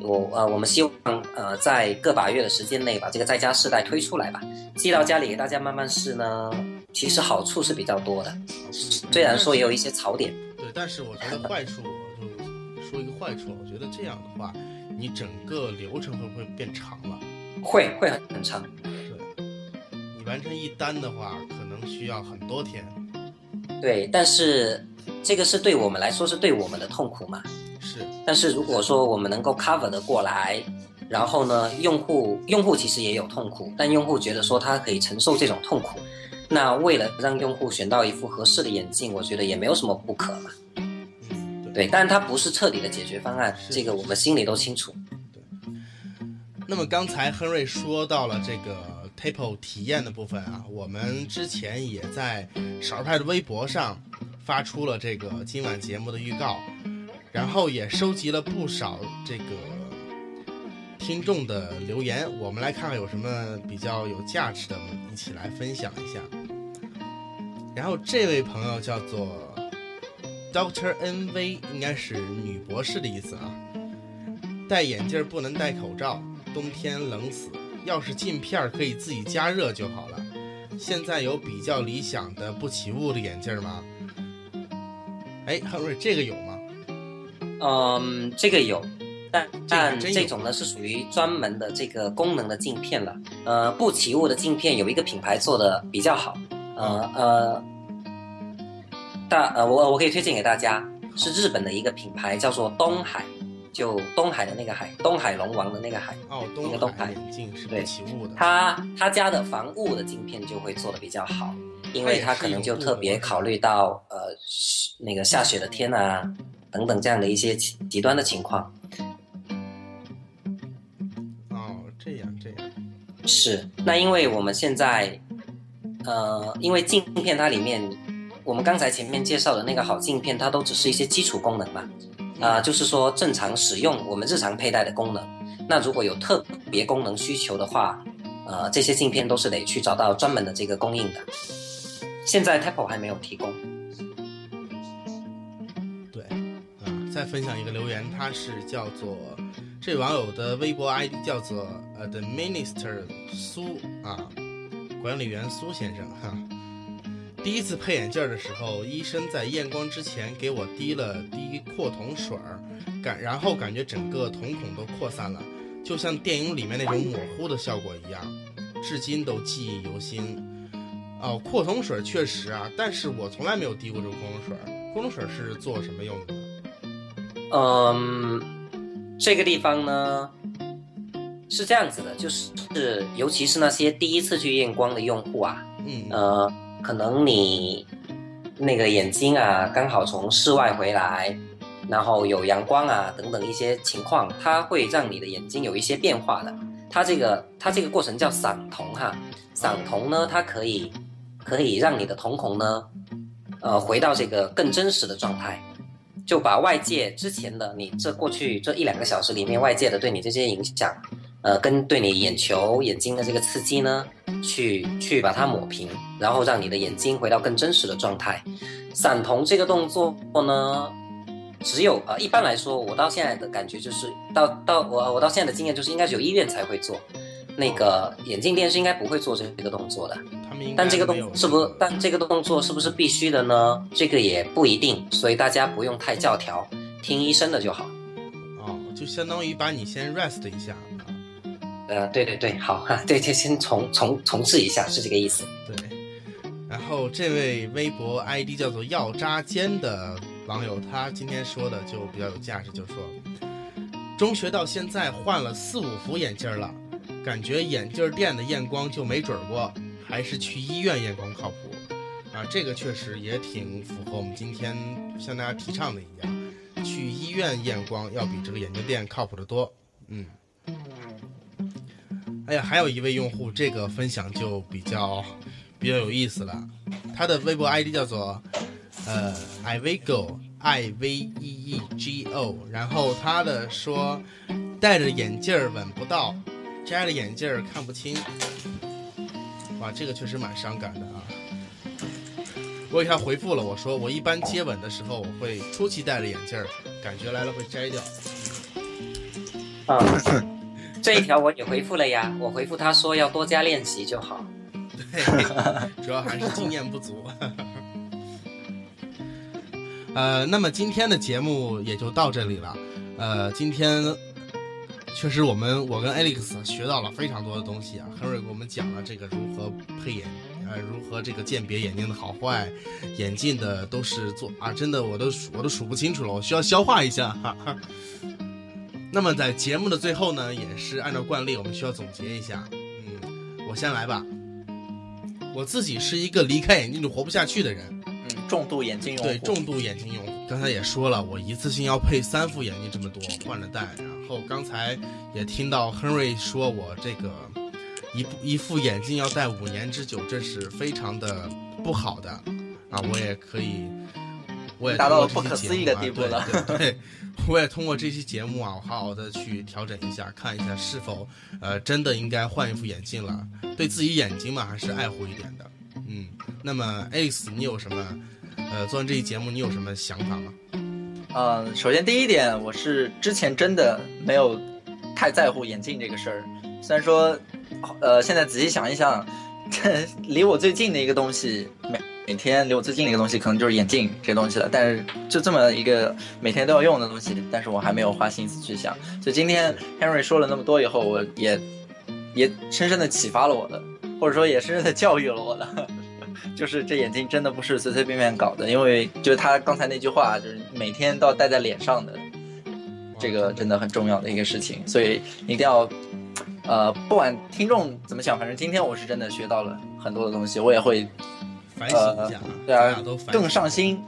我呃，我们希望呃在个把月的时间内把这个在家试戴推出来吧，寄到家里给大家慢慢试呢。其实好处是比较多的，虽然说也有一些槽点。对，但是我觉得坏处，我就说一个坏处，我觉得这样的话，你整个流程会不会变长了？会会很很长，对，你完成一单的话，可能需要很多天。对，但是这个是对我们来说是对我们的痛苦嘛。是，但是如果说我们能够 cover 的过来，然后呢，用户用户其实也有痛苦，但用户觉得说他可以承受这种痛苦，那为了让用户选到一副合适的眼镜，我觉得也没有什么不可嘛。嗯，对。对，但它不是彻底的解决方案，这个我们心里都清楚。那么刚才亨瑞说到了这个 Tapo 体验的部分啊，我们之前也在少儿派的微博上发出了这个今晚节目的预告，然后也收集了不少这个听众的留言，我们来看看有什么比较有价值的，一起来分享一下。然后这位朋友叫做 Doctor N V 应该是女博士的意思啊。戴眼镜不能戴口罩，冬天冷死。要是镜片可以自己加热就好了。现在有比较理想的不起雾的眼镜吗？哎，亨瑞，这个有吗？嗯，这个有，但但这种呢是属于专门的这个功能的镜片了。呃，不起雾的镜片有一个品牌做的比较好，呃呃，大呃我我可以推荐给大家，是日本的一个品牌，叫做东海，就东海的那个海，东海龙王的那个海。哦，那个东海东海眼镜是不对起雾的。他他家的防雾的镜片就会做的比较好，因为他可能就特别考虑到呃那个下雪的天啊等等这样的一些极极端的情况。哦，这样这样。是，那因为我们现在，呃，因为镜片它里面，我们刚才前面介绍的那个好镜片，它都只是一些基础功能嘛，啊、就是说正常使用我们日常佩戴的功能。那如果有特别功能需求的话，呃，这些镜片都是得去找到专门的这个供应的。现在 Apple 还没有提供。再分享一个留言，他是叫做这网友的微博 ID 叫做呃 The Minister 苏啊，管理员苏先生哈。第一次配眼镜的时候，医生在验光之前给我滴了滴扩瞳水儿，感然后感觉整个瞳孔都扩散了，就像电影里面那种模糊的效果一样，至今都记忆犹新。哦，扩瞳水确实啊，但是我从来没有滴过这个扩瞳水。扩瞳水是做什么用的？嗯，这个地方呢是这样子的，就是是尤其是那些第一次去验光的用户啊，嗯，呃，可能你那个眼睛啊刚好从室外回来，然后有阳光啊等等一些情况，它会让你的眼睛有一些变化的。它这个它这个过程叫散瞳哈，散瞳呢，它可以可以让你的瞳孔呢，呃，回到这个更真实的状态。就把外界之前的你这过去这一两个小时里面外界的对你这些影响，呃，跟对你眼球眼睛的这个刺激呢，去去把它抹平，然后让你的眼睛回到更真实的状态。散瞳这个动作呢，只有呃一般来说，我到现在的感觉就是到到我我到现在的经验就是应该只有医院才会做，那个眼镜店是应该不会做这个动作的。他们应该但这个动是不？但这个动作是不是必须的呢？这个也不一定，所以大家不用太教条，听医生的就好。哦，就相当于把你先 rest 一下啊。呃，对对对，好哈，对，就，先重重重置一下，是这个意思。对，然后这位微博 ID 叫做药渣尖的网友，他今天说的就比较有价值，就说中学到现在换了四五副眼镜了，感觉眼镜店的验光就没准过，还是去医院验光靠谱。啊，这个确实也挺符合我们今天向大家提倡的一样，去医院验光要比这个眼镜店靠谱得多。嗯。哎呀，还有一位用户，这个分享就比较比较有意思了。他的微博 ID 叫做呃 iVigo i v e e g o，然后他的说戴着眼镜儿闻不到，摘了眼镜儿看不清。哇，这个确实蛮伤感的啊。我给他回复了，我说我一般接吻的时候，我会初期戴着眼镜儿，感觉来了会摘掉。嗯，这一条我也回复了呀，我回复他说要多加练习就好。对，主要还是经验不足。呃，那么今天的节目也就到这里了。呃，今天确实我们我跟 Alex 学到了非常多的东西啊。Henry 给我们讲了这个如何配眼，呃，如何这个鉴别眼镜的好坏，眼镜的都是做啊，真的我都数我都数不清楚了，我需要消化一下哈哈。那么在节目的最后呢，也是按照惯例，我们需要总结一下。嗯，我先来吧。我自己是一个离开眼镜就活不下去的人，嗯，重度眼镜用户，对重度眼镜用户。刚才也说了，我一次性要配三副眼镜这么多，换着戴。然后刚才也听到 Henry 说我这个一部一副眼镜要戴五年之久，这是非常的不好的啊！我也可以，我也达到了不可思议的地步了对对对，我也通过这期节目啊，我好好的去调整一下，看一下是否呃真的应该换一副眼镜了。对自己眼睛嘛，还是爱护一点的。嗯，那么 Ace，你有什么呃，做完这期节目，你有什么想法吗？嗯，首先第一点，我是之前真的没有太在乎眼镜这个事儿。虽然说，呃，现在仔细想一想，离我最近的一个东西，每每天离我最近的一个东西，可能就是眼镜这东西了。但是就这么一个每天都要用的东西，但是我还没有花心思去想。所以今天 Henry 说了那么多以后，我也也深深的启发了我的，或者说也深深的教育了我的。就是这眼镜真的不是随随便便搞的，因为就是他刚才那句话，就是每天都要戴在脸上的，这个真的很重要的一个事情，所以一定要，呃，不管听众怎么想，反正今天我是真的学到了很多的东西，我也会反省一下，对啊，更上心。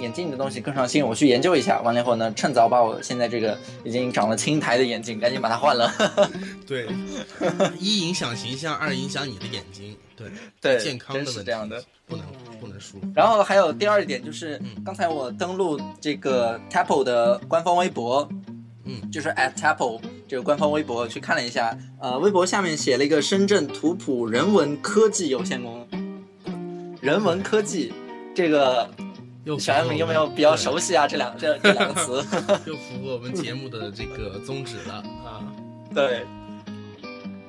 眼镜的东西更上心，我去研究一下。完了以后呢，趁早把我现在这个已经长了青苔的眼镜赶紧把它换了。对，一影响形象，二影响你的眼睛。对对，健康的是这样的，不能不能输。然后还有第二点就是，刚才我登录这个 Apple 的官方微博，嗯，就是 at Apple 这个官方微博去看了一下，呃，微博下面写了一个深圳图谱人文科技有限公司，人文科技这个。小艾们有没有比较熟悉啊？这两这这两个词，又符合我们节目的这个宗旨了啊！对，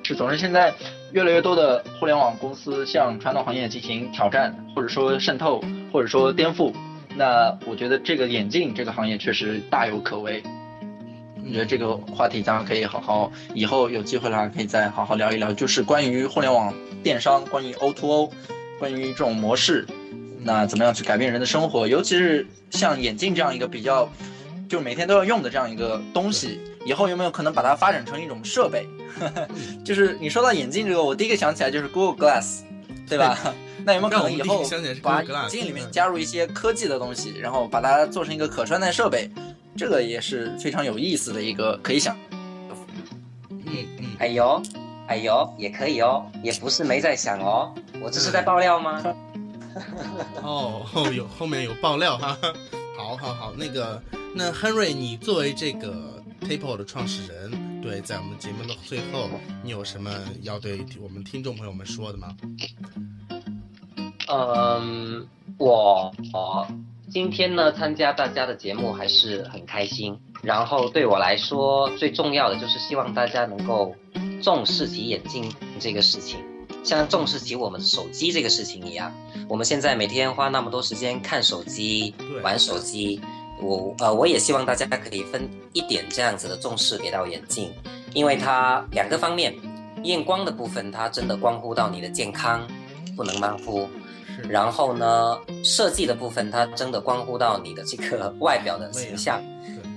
是总之现在越来越多的互联网公司向传统行业进行挑战，或者说渗透，或者说颠覆。那我觉得这个眼镜这个行业确实大有可为。我觉得这个话题咱们可以好好以后有机会的话可以再好好聊一聊，就是关于互联网电商，关于 O to O，关于这种模式。那怎么样去改变人的生活？尤其是像眼镜这样一个比较，就每天都要用的这样一个东西，以后有没有可能把它发展成一种设备？就是你说到眼镜这个，我第一个想起来就是 Google Glass，对吧？那有没有可能以后把眼镜里面加入一些科技的东西，然后把它做成一个可穿戴设备？这个也是非常有意思的一个可以想。嗯嗯，哎呦，哎呦，也可以哦，也不是没在想哦，我这是在爆料吗？哦，后有后面有爆料哈，好好好，那个那 Henry，你作为这个 tape 的创始人，对，在我们节目的最后，你有什么要对我们听众朋友们说的吗？嗯，我今天呢参加大家的节目还是很开心，然后对我来说最重要的就是希望大家能够重视起眼镜这个事情。像重视起我们手机这个事情一样，我们现在每天花那么多时间看手机、玩手机，我呃我也希望大家可以分一点这样子的重视给到眼镜，因为它两个方面，验光的部分它真的关乎到你的健康，不能马虎；然后呢，设计的部分它真的关乎到你的这个 外表的形象。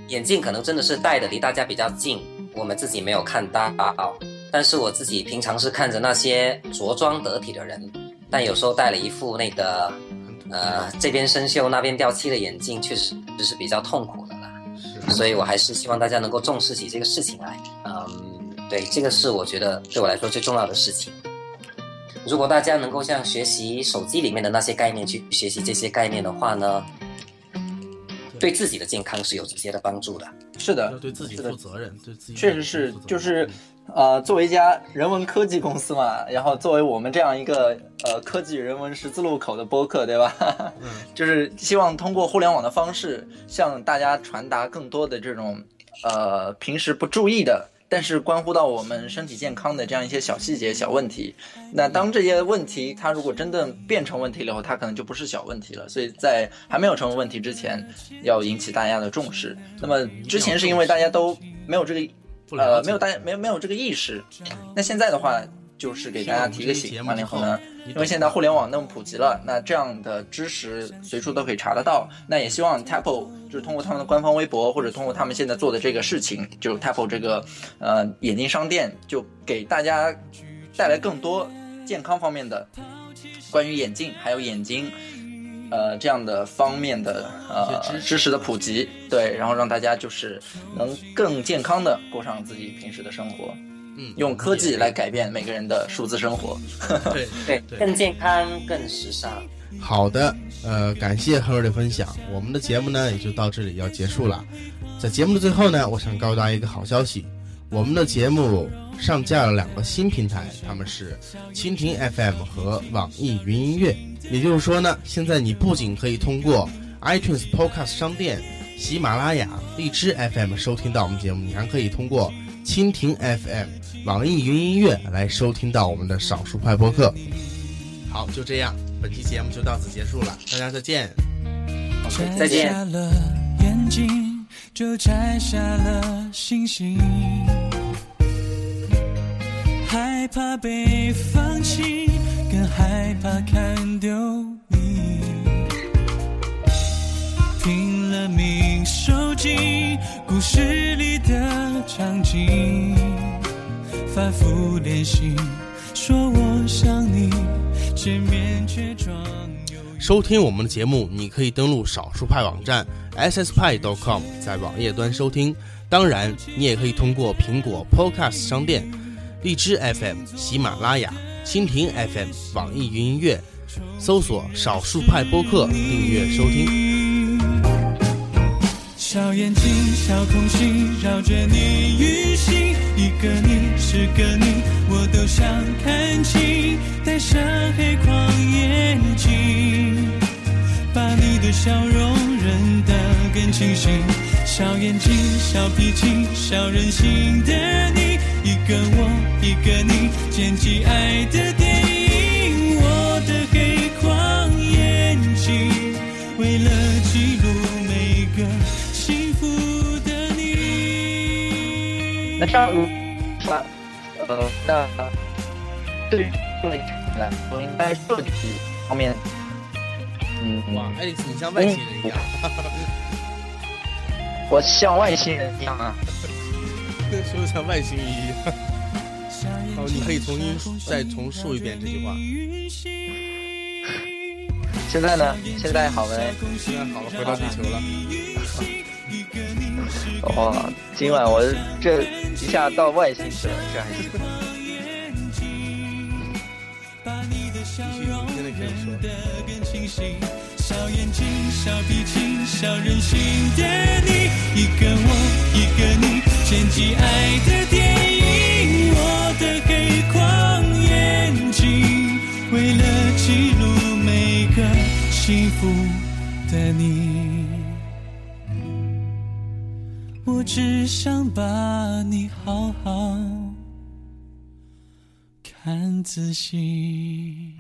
眼镜可能真的是戴的离大家比较近，我们自己没有看到。但是我自己平常是看着那些着装得体的人，但有时候戴了一副那个，呃，这边生锈那边掉漆的眼镜，确实就是比较痛苦的啦。所以我还是希望大家能够重视起这个事情来。嗯，对，这个是我觉得对我来说最重要的事情。如果大家能够像学习手机里面的那些概念去学习这些概念的话呢，对自己的健康是有直接的帮助的。是的，要对自己负责任，对自己确实是就是。呃，作为一家人文科技公司嘛，然后作为我们这样一个呃科技人文十字路口的播客，对吧？嗯，就是希望通过互联网的方式，向大家传达更多的这种呃平时不注意的，但是关乎到我们身体健康的这样一些小细节、小问题。那当这些问题它如果真的变成问题了以后，它可能就不是小问题了。所以在还没有成为问题之前，要引起大家的重视。那么之前是因为大家都没有这个。呃，没有大家没有没有这个意识，那现在的话就是给大家提个醒，完了以后呢，因为现在互联网那么普及了，那这样的知识随处都可以查得到。那也希望 Apple 就是通过他们的官方微博，或者通过他们现在做的这个事情，就 Apple 这个呃眼镜商店，就给大家带来更多健康方面的关于眼镜还有眼睛。呃，这样的方面的呃知识。的普及，对，然后让大家就是能更健康的过上自己平时的生活，嗯，用科技来改变每个人的数字生活，对 对，更健康更时尚。好的，呃，感谢何瑞的分享，我们的节目呢也就到这里要结束了。在节目的最后呢，我想告诉大家一个好消息，我们的节目上架了两个新平台，他们是蜻蜓 FM 和网易云音乐。也就是说呢，现在你不仅可以通过 iTunes Podcast 商店、喜马拉雅、荔枝 FM 收听到我们节目，你还可以通过蜻蜓 FM、网易云音乐来收听到我们的少数派播客。好，就这样，本期节目就到此结束了，大家再见。再见。眼睛就摘下了星星，害怕被放弃，更害怕看丢你。拼了命收集故事里的场景，反复练习，说我想你，见面却装。收听我们的节目，你可以登录少数派网站 sspai.com，在网页端收听。当然，你也可以通过苹果 Podcast 商店、荔枝 FM、喜马拉雅、蜻蜓 FM、网易云音乐搜索“少数派播客”订阅收听。小眼睛，小空心，绕着你运行。一个你，十个你，我都想看清。戴上黑框眼镜，把你的笑容认得更清晰。小眼睛，小脾气，小任性的你，一个我，一个你，剪辑爱的电影。我的黑框眼镜，为了记录每个幸福的你。那这样，那呃，那对于这个呢，我应该设计方面，嗯，哇，爱丽丝，你像外星人一样，我像外星人一样啊。说的像外星人一样。好，你可以重新再重述一遍这句话。现在呢？现在好没？现在好了，回到地球了。哇，今晚我这一下到外星去了，这还行。现在可以说。小眼睛，小脾气，小任性的你，一个我，一个你，剪辑爱的电影，我的黑框眼镜，为了记录每个幸福的你。我只想把你好好看仔细。